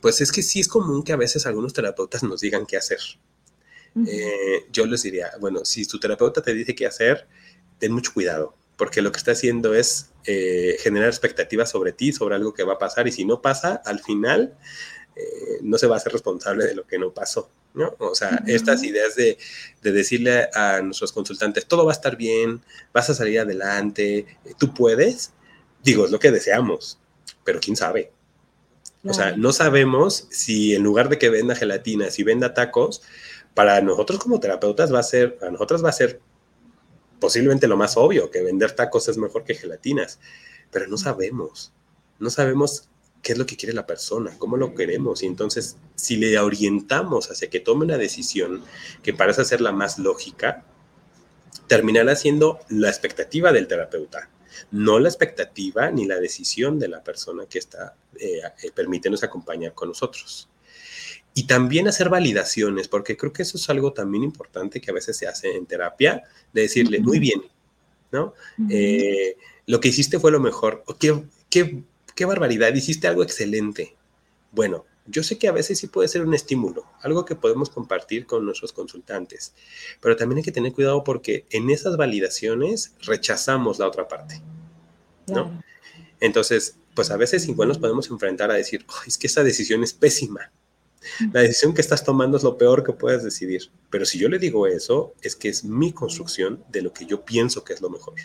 pues es que sí es común que a veces algunos terapeutas nos digan qué hacer. yo les diría, bueno, si tu terapeuta te dice qué hacer, ten mucho cuidado, porque lo que está haciendo es generar expectativas sobre ti, sobre algo que va a pasar, y si no pasa, al final eh, no se va a ser responsable de lo que no pasó. ¿no? O sea, estas ideas de, decirle a nuestros consultantes, todo va a estar bien, vas a salir adelante, tú puedes, digo, es lo que deseamos, pero quién sabe. O sea, no sabemos si en lugar de que venda gelatina, si venda tacos, para nosotros como terapeutas va a ser, a nosotras va a ser posiblemente lo más obvio, que vender tacos es mejor que gelatinas, pero no sabemos, no sabemos qué es lo que quiere la persona, cómo lo queremos. Y entonces, si le orientamos hacia que tome una decisión que parece ser la más lógica, terminará siendo la expectativa del terapeuta, no la expectativa ni la decisión de la persona que está eh, eh permitiéndose acompañar con nosotros. Y también hacer validaciones, porque creo que eso es algo también importante que a veces se hace en terapia, de decirle, muy bien, ¿no? Eh, lo que hiciste fue lo mejor. Qué, qué, qué barbaridad, hiciste algo excelente. Bueno, yo sé que a veces sí puede ser un estímulo, algo que podemos compartir con nuestros consultantes, pero también hay que tener cuidado porque en esas validaciones rechazamos la otra parte, ¿no? Entonces, pues a veces igual nos podemos enfrentar a decir, es que esa decisión es pésima. La decisión que estás tomando es lo peor que puedes decidir. Pero si yo le digo eso, es que es mi construcción de lo que yo pienso que es lo mejor.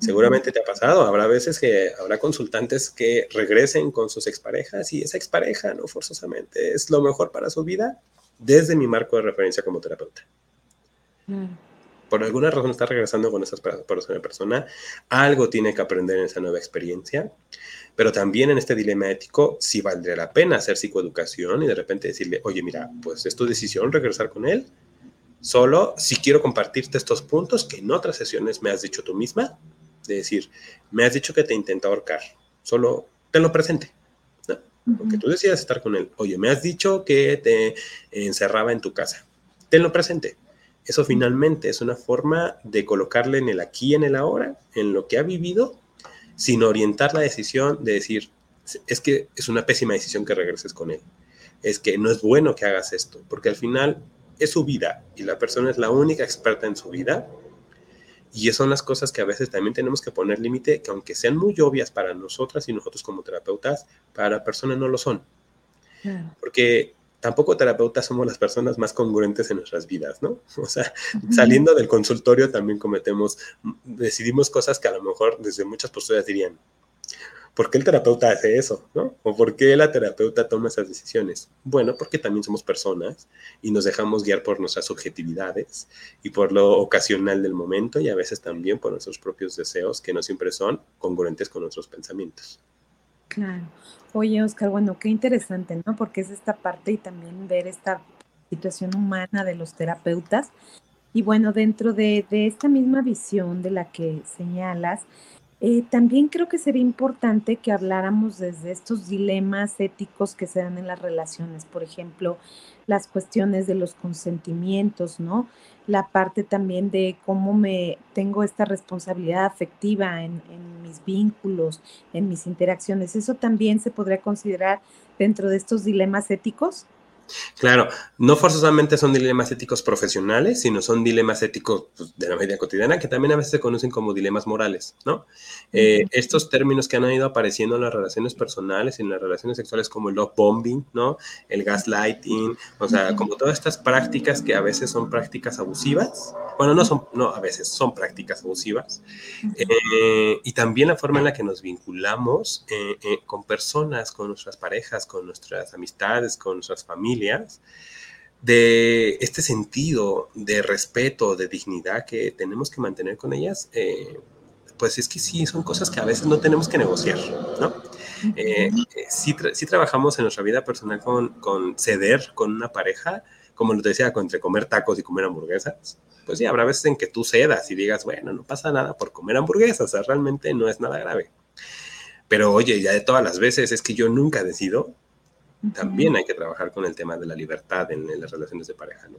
Seguramente te ha pasado, habrá veces que habrá consultantes que regresen con sus exparejas y esa expareja no forzosamente es lo mejor para su vida desde mi marco de referencia como terapeuta. Por alguna razón está regresando con esa persona, algo tiene que aprender en esa nueva experiencia, pero también en este dilema ético, si valdría la pena hacer psicoeducación y de repente decirle, oye, mira, pues es tu decisión regresar con él, solo si quiero compartirte estos puntos que en otras sesiones me has dicho tú misma, de decir, me has dicho que te intenta ahorcar, solo tenlo presente. ¿no? Porque tú decidas estar con él. Oye, me has dicho que te encerraba en tu casa. Tenlo presente. Eso finalmente es una forma de colocarle en el aquí, en el ahora, en lo que ha vivido, sin orientar la decisión de decir, es que es una pésima decisión que regreses con él. Es que no es bueno que hagas esto, porque al final es su vida y la persona es la única experta en su vida y esas son las cosas que a veces también tenemos que poner límite, que aunque sean muy obvias para nosotras y nosotros como terapeutas, para la persona no lo son. Porque tampoco terapeutas somos las personas más congruentes en nuestras vidas, ¿no? O sea, saliendo del consultorio también cometemos, decidimos cosas que a lo mejor desde muchas posturas dirían, ¿Por qué el terapeuta hace eso? ¿no? ¿O por qué la terapeuta toma esas decisiones? Bueno, porque también somos personas y nos dejamos guiar por nuestras subjetividades y por lo ocasional del momento y a veces también por nuestros propios deseos que no siempre son congruentes con nuestros pensamientos. Claro. Oye, Oscar, bueno, qué interesante, ¿no? Porque es esta parte y también ver esta situación humana de los terapeutas. Y bueno, dentro de, de esta misma visión de la que señalas, eh, también creo que sería importante que habláramos desde estos dilemas éticos que se dan en las relaciones, por ejemplo, las cuestiones de los consentimientos, ¿no? La parte también de cómo me tengo esta responsabilidad afectiva en, en mis vínculos, en mis interacciones. ¿Eso también se podría considerar dentro de estos dilemas éticos? Claro, no forzosamente son dilemas éticos profesionales, sino son dilemas éticos pues, de la vida cotidiana que también a veces se conocen como dilemas morales, ¿no? Eh, estos términos que han ido apareciendo en las relaciones personales y en las relaciones sexuales como el love bombing, ¿no? El gaslighting, o sea, como todas estas prácticas que a veces son prácticas abusivas, bueno, no son, no, a veces son prácticas abusivas, eh, y también la forma en la que nos vinculamos eh, con personas, con nuestras parejas, con nuestras amistades, con nuestras familias, de este sentido de respeto, de dignidad que tenemos que mantener con ellas, eh, pues es que sí, son cosas que a veces no tenemos que negociar, ¿no? Eh, eh, sí, trabajamos en nuestra vida personal con, con, ceder con una pareja, como lo decía, entre comer tacos y comer hamburguesas, pues sí, habrá veces en que tú cedas y digas, bueno, no pasa nada por comer hamburguesas, o sea, realmente no es nada grave. Pero oye, ya de todas las veces es que yo nunca decido también hay que trabajar con el tema de la libertad en, las relaciones de pareja, ¿no?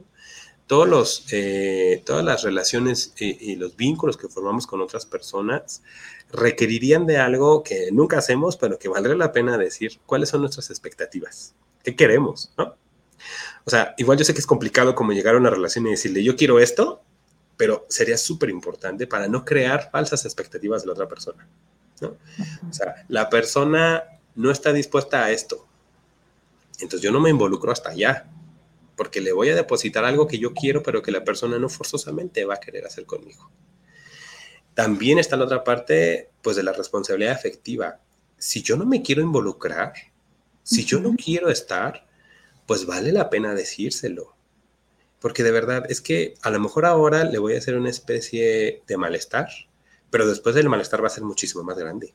Todos los, eh, todas las relaciones y, los vínculos que formamos con otras personas requerirían de algo que nunca hacemos, pero que valdría la pena decir cuáles son nuestras expectativas, qué queremos, ¿no? O sea, igual yo sé que es complicado como llegar a una relación y decirle, yo quiero esto, pero sería súper importante para no crear falsas expectativas de la otra persona, ¿no? O sea, la persona no está dispuesta a esto, entonces yo no me involucro hasta allá, porque le voy a depositar algo que yo quiero, pero que la persona no forzosamente va a querer hacer conmigo. También está la otra parte, pues, de la responsabilidad afectiva. Si yo no me quiero involucrar, si yo no quiero estar, pues vale la pena decírselo. Porque de verdad es que a lo mejor ahora le voy a hacer una especie de malestar, pero después del malestar va a ser muchísimo más grande.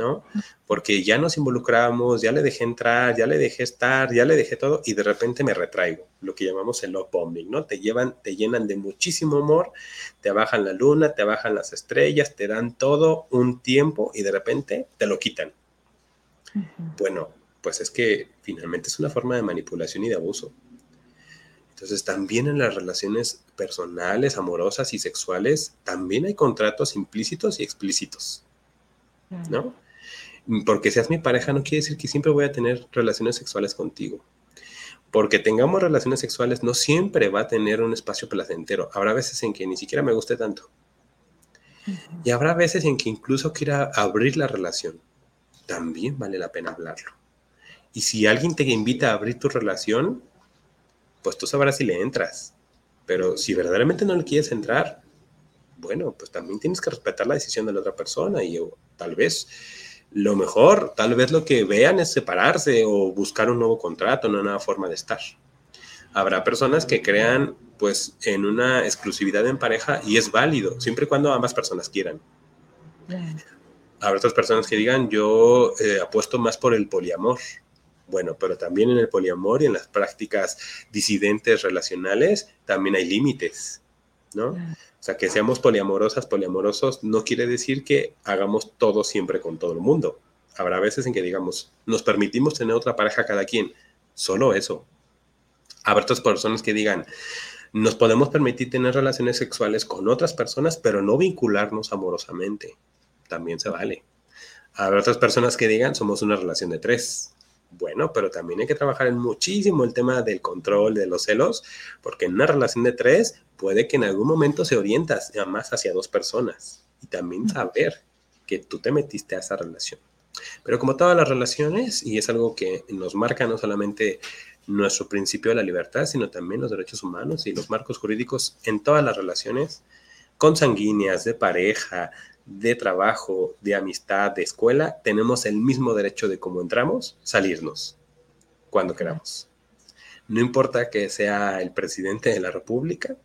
¿No? Porque ya nos involucramos, ya le dejé entrar, ya le dejé estar, ya le dejé todo y de repente me retraigo, lo que llamamos el love bombing, ¿no? Te llevan, te llenan de muchísimo amor, te bajan la luna, te bajan las estrellas, te dan todo un tiempo y de repente te lo quitan. Bueno, pues es que finalmente es una forma de manipulación y de abuso. Entonces, también en las relaciones personales, amorosas y sexuales, también hay contratos implícitos y explícitos, ¿no? Porque seas mi pareja no quiere decir que siempre voy a tener relaciones sexuales contigo. Porque tengamos relaciones sexuales no siempre va a tener un espacio placentero. Habrá veces en que ni siquiera me guste tanto. Y habrá veces en que incluso quiera abrir la relación. También vale la pena hablarlo. Y si alguien te invita a abrir tu relación, pues tú sabrás si le entras. Pero si verdaderamente no le quieres entrar, bueno, pues también tienes que respetar la decisión de la otra persona y tal vez lo mejor, tal vez lo que vean es separarse o buscar un nuevo contrato, una nueva forma de estar. Habrá personas que crean pues en una exclusividad en pareja y es válido, siempre y cuando ambas personas quieran. Habrá otras personas que digan, yo eh, apuesto más por el poliamor. Bueno, pero también en el poliamor y en las prácticas disidentes relacionales también hay límites, ¿no? O sea, que seamos poliamorosas, poliamorosos, no quiere decir que hagamos todo siempre con todo el mundo. Habrá veces en que digamos, nos permitimos tener otra pareja cada quien, solo eso. Habrá otras personas que digan, nos podemos permitir tener relaciones sexuales con otras personas, pero no vincularnos amorosamente. También se vale. Habrá otras personas que digan, somos una relación de tres. Bueno, pero también hay que trabajar en muchísimo el tema del control, de los celos, porque en una relación de tres puede que en algún momento se orientas más hacia dos personas y también saber que tú te metiste a esa relación. Pero como todas las relaciones, y es algo que nos marca no solamente nuestro principio de la libertad, sino también los derechos humanos y los marcos jurídicos en todas las relaciones consanguíneas, de pareja, de trabajo, de amistad, de escuela, tenemos el mismo derecho de cómo entramos, salirnos cuando queramos. No importa que sea el presidente de la República,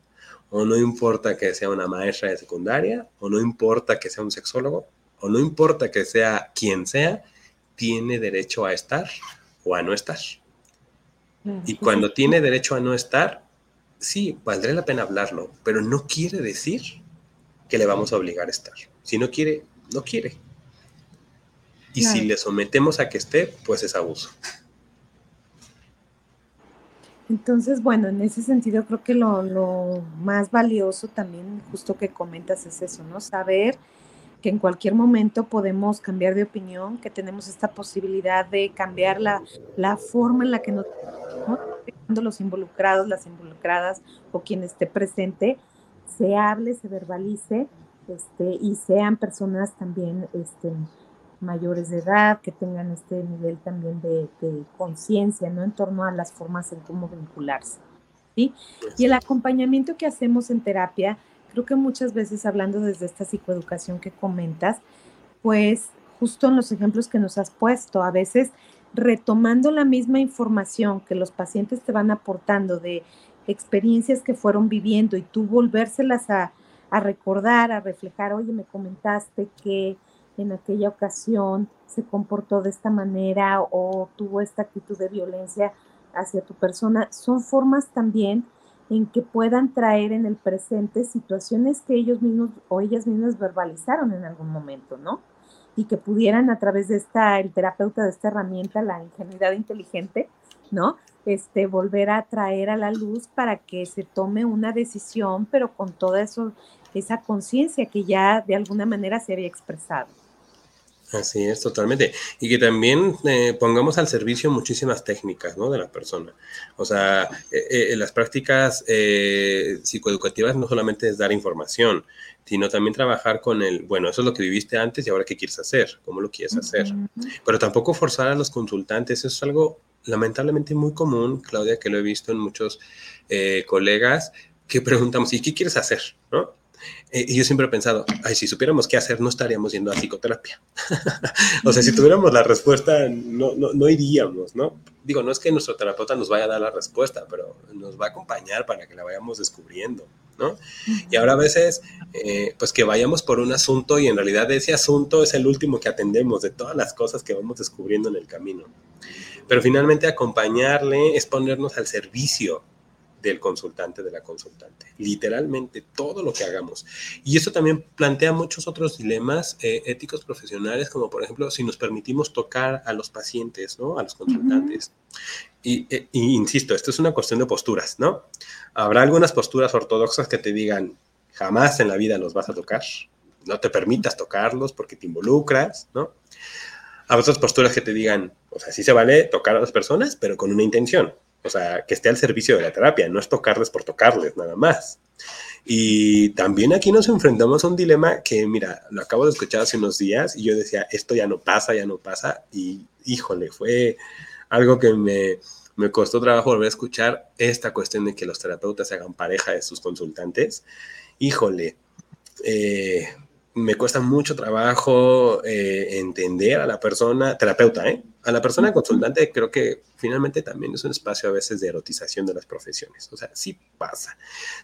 o no importa que sea una maestra de secundaria, o no importa que sea un sexólogo, o no importa que sea quien sea, tiene derecho a estar o a no estar. Y cuando tiene derecho a no estar, sí, valdría la pena hablarlo, pero no quiere decir que le vamos a obligar a estar. Si no quiere, no quiere. Y si le sometemos a que esté, pues es abuso. Entonces, bueno, en ese sentido creo que lo, lo, más valioso también, justo que comentas, es eso, ¿no? Saber que en cualquier momento podemos cambiar de opinión, que tenemos esta posibilidad de cambiar la, la forma en la que nos, los involucrados, las involucradas o quien esté presente, se hable, se verbalice este, y sean personas también este, mayores de edad, que tengan este nivel también de, conciencia, ¿no? En torno a las formas en cómo vincularse, ¿sí? Y el acompañamiento que hacemos en terapia, creo que muchas veces hablando desde esta psicoeducación que comentas, pues justo en los ejemplos que nos has puesto, a veces retomando la misma información que los pacientes te van aportando de experiencias que fueron viviendo y tú volvérselas a, a recordar, a reflejar, oye, me comentaste que en aquella ocasión se comportó de esta manera o tuvo esta actitud de violencia hacia tu persona, son formas también en que puedan traer en el presente situaciones que ellos mismos o ellas mismas verbalizaron en algún momento, ¿no? Y que pudieran a través de esta, el terapeuta de esta herramienta, la ingenuidad inteligente, ¿no? Este, volver a traer a la luz para que se tome una decisión, pero con toda eso, esa conciencia que ya de alguna manera se había expresado. Así es, totalmente. Y que también eh, pongamos al servicio muchísimas técnicas ¿no? de la persona. O sea, eh, eh, las prácticas psicoeducativas no solamente es dar información, sino también trabajar con el, bueno, eso es lo que viviste antes y ahora qué quieres hacer, cómo lo quieres hacer. Pero tampoco forzar a los consultantes, eso es algo lamentablemente muy común, Claudia, que lo he visto en muchos colegas, que preguntamos, ¿y qué quieres hacer? ¿No? Eh, y yo siempre he pensado, ay, si supiéramos qué hacer, no estaríamos yendo a psicoterapia. o sea, si tuviéramos la respuesta, no, no, no, iríamos, ¿no? Digo, no es que nuestro terapeuta nos vaya a dar la respuesta, pero nos va a acompañar para que la vayamos descubriendo, ¿no? Y ahora a veces, eh, pues que vayamos por un asunto y en realidad ese asunto es el último que atendemos de todas las cosas que vamos descubriendo en el camino. Pero finalmente acompañarle es ponernos al servicio del consultante, de la consultante. Literalmente todo lo que hagamos. Y eso también plantea muchos otros dilemas eh, éticos profesionales, como por ejemplo si nos permitimos tocar a los pacientes, ¿no? A los consultantes. y, eh, y, insisto, esto es una cuestión de posturas, ¿no? Habrá algunas posturas ortodoxas que te digan, jamás en la vida los vas a tocar, no te permitas tocarlos porque te involucras, ¿no? A otras posturas que te digan, o sea, sí se vale tocar a las personas, pero con una intención. O sea, que esté al servicio de la terapia, no es tocarles por tocarles, nada más. Y también aquí nos enfrentamos a un dilema que, mira, lo acabo de escuchar hace unos días y yo decía, esto ya no pasa, ya no pasa. Y híjole, fue algo que me, me costó trabajo volver a escuchar esta cuestión de que los terapeutas se hagan pareja de sus consultantes. Híjole, eh, me cuesta mucho trabajo eh, entender a la persona, terapeuta, ¿eh? A la persona consultante creo que finalmente también es un espacio a veces de erotización de las profesiones. O sea, sí pasa.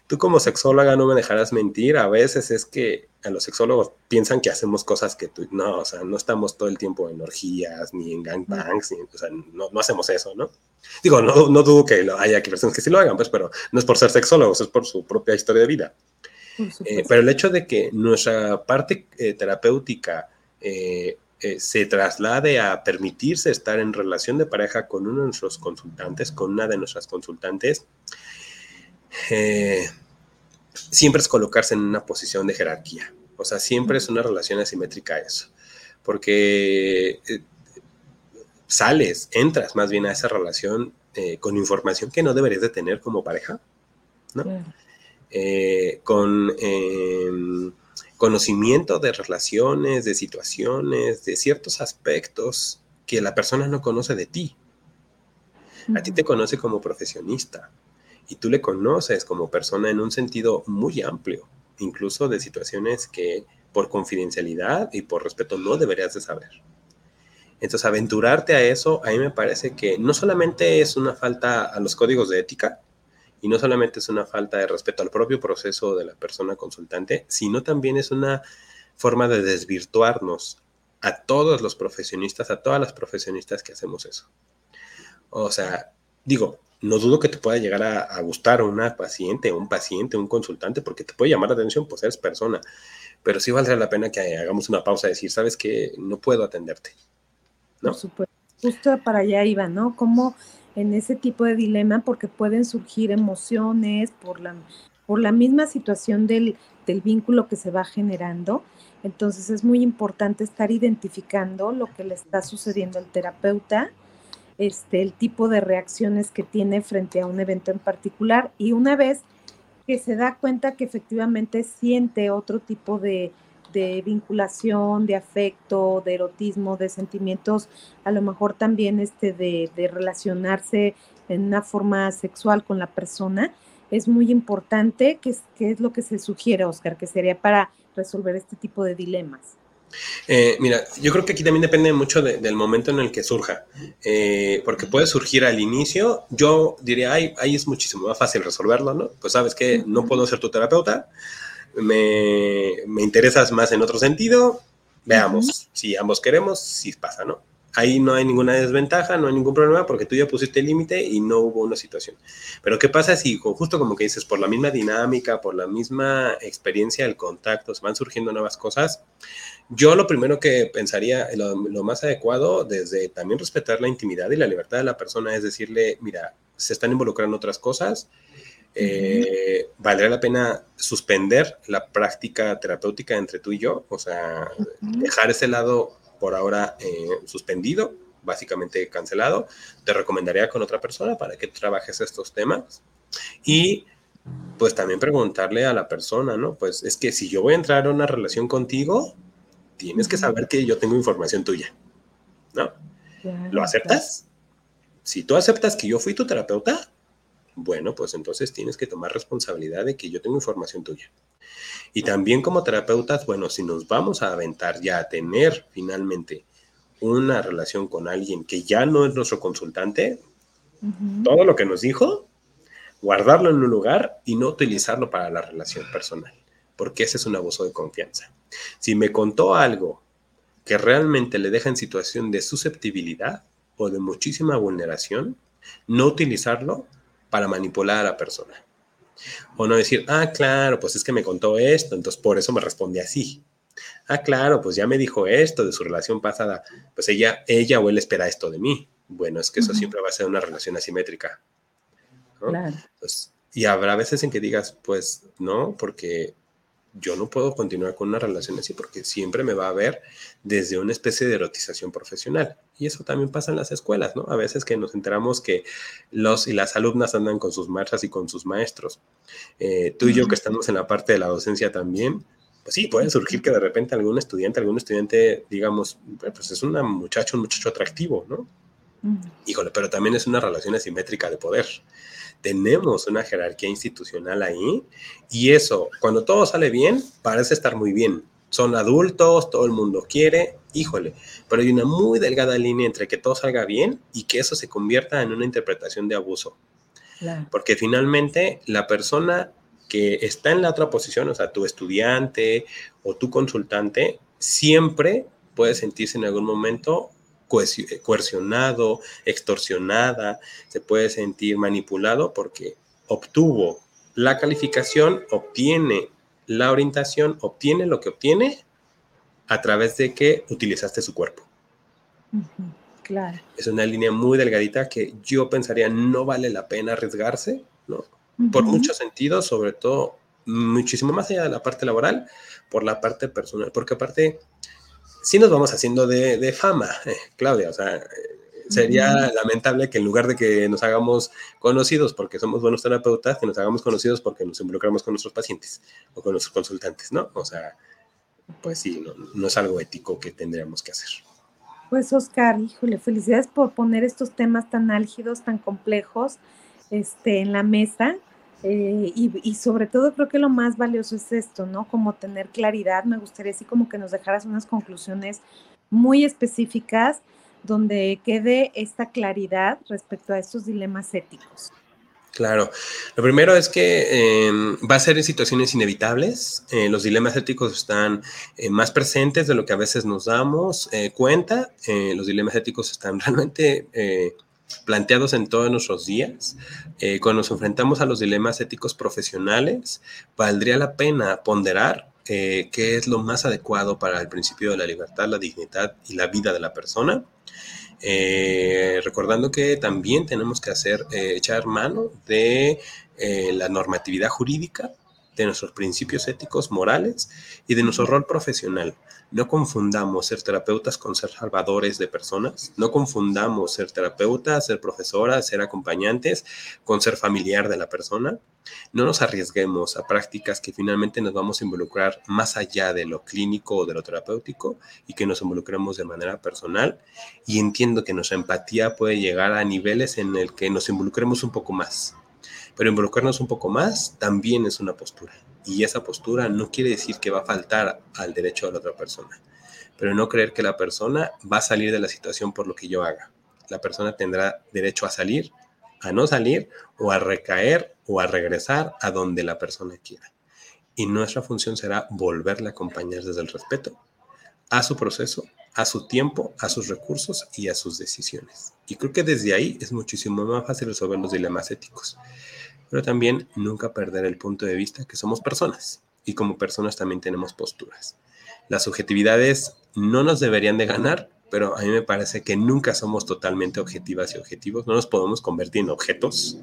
Tú como sexóloga no me dejarás mentir, a veces es que a los sexólogos piensan que hacemos cosas que tú, no, o sea, no estamos todo el tiempo en orgías, ni en gangbangs, o sea, no, no, hacemos eso, ¿no? Digo, no, no dudo que lo, haya personas que sí lo hagan, pues, pero no es por ser sexólogos, es por su propia historia de vida. Eh, pero el hecho de que nuestra parte eh, terapéutica eh, se traslade a permitirse estar en relación de pareja con uno de nuestros consultantes, con una de nuestras consultantes, siempre es colocarse en una posición de jerarquía. O sea, siempre es una relación asimétrica eso. Porque sales, entras más bien a esa relación con información que no deberías de tener como pareja, ¿no? Eh, con em, conocimiento de relaciones, de situaciones, de ciertos aspectos que la persona no conoce de ti. A ti te conoce como profesionista y tú le conoces como persona en un sentido muy amplio, incluso de situaciones que por confidencialidad y por respeto no deberías de saber. Entonces, aventurarte a eso, a mí me parece que no solamente es una falta a los códigos de ética, y no solamente es una falta de respeto al propio proceso de la persona consultante, sino también es una forma de desvirtuarnos a todos los profesionistas, a todas las profesionistas que hacemos eso. O sea, digo, no dudo que te pueda llegar a, gustar una paciente, un paciente, un consultante, porque te puede llamar la atención, pues eres persona. Pero sí valdría la pena que hagamos una pausa y decir, ¿sabes qué? No puedo atenderte. ¿No? Por supuesto. Justo para allá iba, ¿no? ¿Cómo en ese tipo de dilema porque pueden surgir emociones por la, por la misma situación del, del vínculo que se va generando. Entonces es muy importante estar identificando lo que le está sucediendo al terapeuta, este, el tipo de reacciones que tiene frente a un evento en particular y una vez que se da cuenta que efectivamente siente otro tipo de, de vinculación, de afecto, de erotismo, de sentimientos, a lo mejor también este de, relacionarse en una forma sexual con la persona, es muy importante. ¿Qué es, es lo que se sugiere, Oscar, que sería para resolver este tipo de dilemas? Eh, mira, yo creo que aquí también depende mucho del momento en el que surja, eh, porque puede surgir al inicio, yo diría, ahí, ahí es muchísimo más fácil resolverlo, ¿no? Pues sabes que no puedo ser tu terapeuta, me, me interesas más en otro sentido, veamos, si ambos queremos, si pasa, ¿no? Ahí no hay ninguna desventaja, no hay ningún problema porque tú ya pusiste el límite y no hubo una situación. Pero ¿qué pasa si justo como que dices, por la misma dinámica, por la misma experiencia del contacto, se van surgiendo nuevas cosas? Yo lo primero que pensaría, lo, lo más adecuado, desde también respetar la intimidad y la libertad de la persona, es decirle, mira, se están involucrando otras cosas, eh, valdría la pena suspender la práctica terapéutica entre tú y yo, o sea, dejar ese lado por ahora eh, suspendido, básicamente cancelado. Te recomendaría con otra persona para que trabajes estos temas y pues también preguntarle a la persona, ¿no? Pues es que si yo voy a entrar a una relación contigo, tienes que saber que yo tengo información tuya, ¿no? ¿Lo aceptas? Si tú aceptas que yo fui tu terapeuta, bueno, pues entonces tienes que tomar responsabilidad de que yo tengo información tuya. Y también como terapeutas, bueno, si nos vamos a aventar ya a tener finalmente una relación con alguien que ya no es nuestro consultante, todo lo que nos dijo, guardarlo en un lugar y no utilizarlo para la relación personal, porque ese es un abuso de confianza. Si me contó algo que realmente le deja en situación de susceptibilidad o de muchísima vulneración, no utilizarlo para manipular a la persona. O no decir, ah, claro, pues es que me contó esto, entonces por eso me responde así. Ah, claro, pues ya me dijo esto de su relación pasada, pues ella, ella o él espera esto de mí. Bueno, es que eso siempre va a ser una relación asimétrica. Claro. Y habrá veces en que digas, pues no, porque yo no puedo continuar con una relación así porque siempre me va a ver desde una especie de erotización profesional. Y eso también pasa en las escuelas, ¿no? A veces que nos enteramos que los y las alumnas andan con sus marchas y con sus maestros. Eh, tú y yo que estamos en la parte de la docencia también, pues sí, puede surgir que de repente algún estudiante, algún estudiante, digamos, pues es una muchacha, un muchacho atractivo, ¿no? Híjole, pero también es una relación asimétrica de poder tenemos una jerarquía institucional ahí y eso, cuando todo sale bien, parece estar muy bien. Son adultos, todo el mundo quiere, híjole, pero hay una muy delgada línea entre que todo salga bien y que eso se convierta en una interpretación de abuso. Porque finalmente la persona que está en la otra posición, o sea, tu estudiante o tu consultante, siempre puede sentirse en algún momento coercionado, extorsionada, se puede sentir manipulado porque obtuvo la calificación, obtiene la orientación, obtiene lo que obtiene a través de que utilizaste su cuerpo. claro. Es una línea muy delgadita que yo pensaría no vale la pena arriesgarse, ¿no? Por muchos sentidos, sobre todo muchísimo más allá de la parte laboral, por la parte personal, porque aparte sí nos vamos haciendo de, fama, eh, Claudia. O sea, sería lamentable que en lugar de que nos hagamos conocidos porque somos buenos terapeutas, que nos hagamos conocidos porque nos involucramos con nuestros pacientes o con nuestros consultantes, ¿no? O sea, pues sí, no, es algo ético que tendríamos que hacer. Pues Oscar, híjole, felicidades por poner estos temas tan álgidos, tan complejos este, en la mesa. Eh, y, sobre todo creo que lo más valioso es esto, ¿no? Como tener claridad. Me gustaría así como que nos dejaras unas conclusiones muy específicas donde quede esta claridad respecto a estos dilemas éticos. Claro. Lo primero es que em, va a ser en situaciones inevitables. Eh, los dilemas éticos están eh, más presentes de lo que a veces nos damos cuenta. los dilemas éticos están realmente planteados en todos nuestros días. Eh, cuando nos enfrentamos a los dilemas éticos profesionales, valdría la pena ponderar eh, qué es lo más adecuado para el principio de la libertad, la dignidad y la vida de la persona. Eh, recordando que también tenemos que hacer, echar mano de la normatividad jurídica de nuestros principios éticos, morales y de nuestro rol profesional. No confundamos ser terapeutas con ser salvadores de personas. No confundamos ser terapeutas, ser profesoras, ser acompañantes con ser familiar de la persona. No nos arriesguemos a prácticas que finalmente nos vamos a involucrar más allá de lo clínico o de lo terapéutico y que nos involucremos de manera personal. Y entiendo que nuestra empatía puede llegar a niveles en el que nos involucremos un poco más pero involucrarnos un poco más también es una postura. Y esa postura no quiere decir que va a faltar al derecho de la otra persona, pero no creer que la persona va a salir de la situación por lo que yo haga. La persona tendrá derecho a salir, a no salir o a recaer o a regresar a donde la persona quiera. Y nuestra función será volverle a acompañar desde el respeto a su proceso, a su tiempo, a sus recursos y a sus decisiones. Y creo que desde ahí es muchísimo más fácil resolver los dilemas éticos pero también nunca perder el punto de vista que somos personas. Y como personas también tenemos posturas. Las subjetividades no nos deberían de ganar, pero a mí me parece que nunca somos totalmente objetivas y objetivos, no nos podemos convertir en objetos,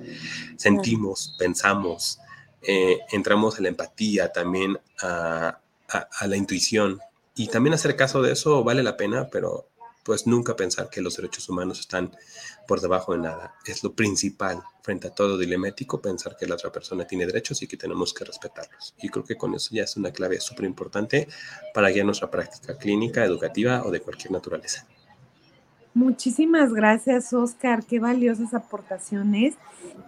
sentimos, pensamos, eh, entramos a la empatía, también a, a la intuición. Y también hacer caso de eso vale la pena, pero pues nunca pensar que los derechos humanos están por debajo de nada. Es lo principal frente a todo dilemático, pensar que la otra persona tiene derechos y que tenemos que respetarlos. Y creo que con eso ya es una clave súper importante para guiar nuestra práctica clínica, educativa o de cualquier naturaleza. Muchísimas gracias, Oscar. Qué valiosas aportaciones.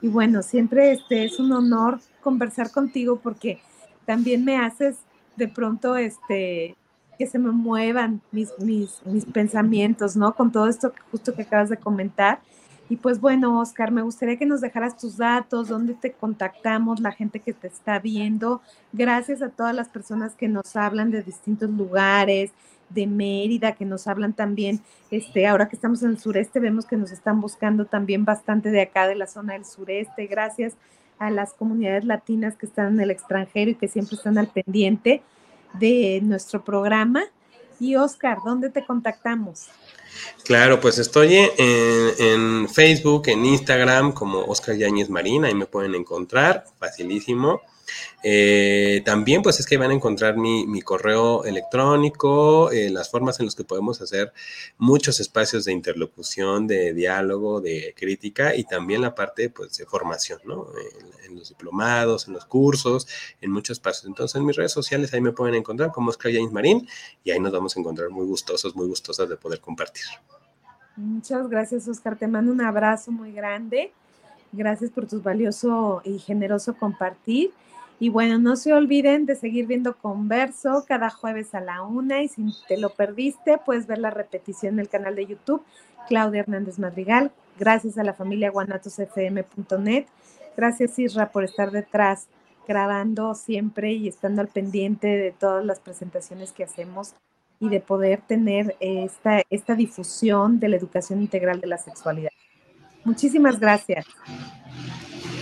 Y bueno, siempre este, es un honor conversar contigo porque también me haces de pronto este, que se me muevan mis, mis, mis pensamientos, ¿no? Con todo esto justo que acabas de comentar. Y pues bueno, Oscar, me gustaría que nos dejaras tus datos, dónde te contactamos, la gente que te está viendo. Gracias a todas las personas que nos hablan de distintos lugares, de Mérida, que nos hablan también, este, ahora que estamos en el sureste, vemos que nos están buscando también bastante de acá, de la zona del sureste. Gracias a las comunidades latinas que están en el extranjero y que siempre están al pendiente de nuestro programa. Y Oscar, ¿dónde te contactamos? Claro, pues estoy en, Facebook, en Instagram como Oscar Yáñez Marina, ahí me pueden encontrar, facilísimo. Eh, también pues es que van a encontrar mi, correo electrónico, eh, las formas en las que podemos hacer muchos espacios de interlocución, de diálogo, de crítica y también la parte pues de formación, ¿no? En, los diplomados, en los cursos, en muchos espacios. Entonces en mis redes sociales ahí me pueden encontrar como Oscar James Marín y ahí nos vamos a encontrar muy gustosos, muy gustosas de poder compartir. Muchas gracias Oscar, te mando un abrazo muy grande. Gracias por tu valioso y generoso compartir. Y bueno, no se olviden de seguir viendo Converso cada jueves a la una y si te lo perdiste, puedes ver la repetición en el canal de YouTube, Claudia Hernández Madrigal. Gracias a la familia guanatosfm.net. Gracias Isra por estar detrás, grabando siempre y estando al pendiente de todas las presentaciones que hacemos y de poder tener esta, esta difusión de la educación integral de la sexualidad. Muchísimas gracias.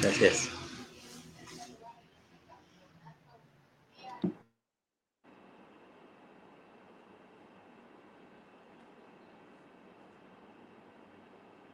Gracias.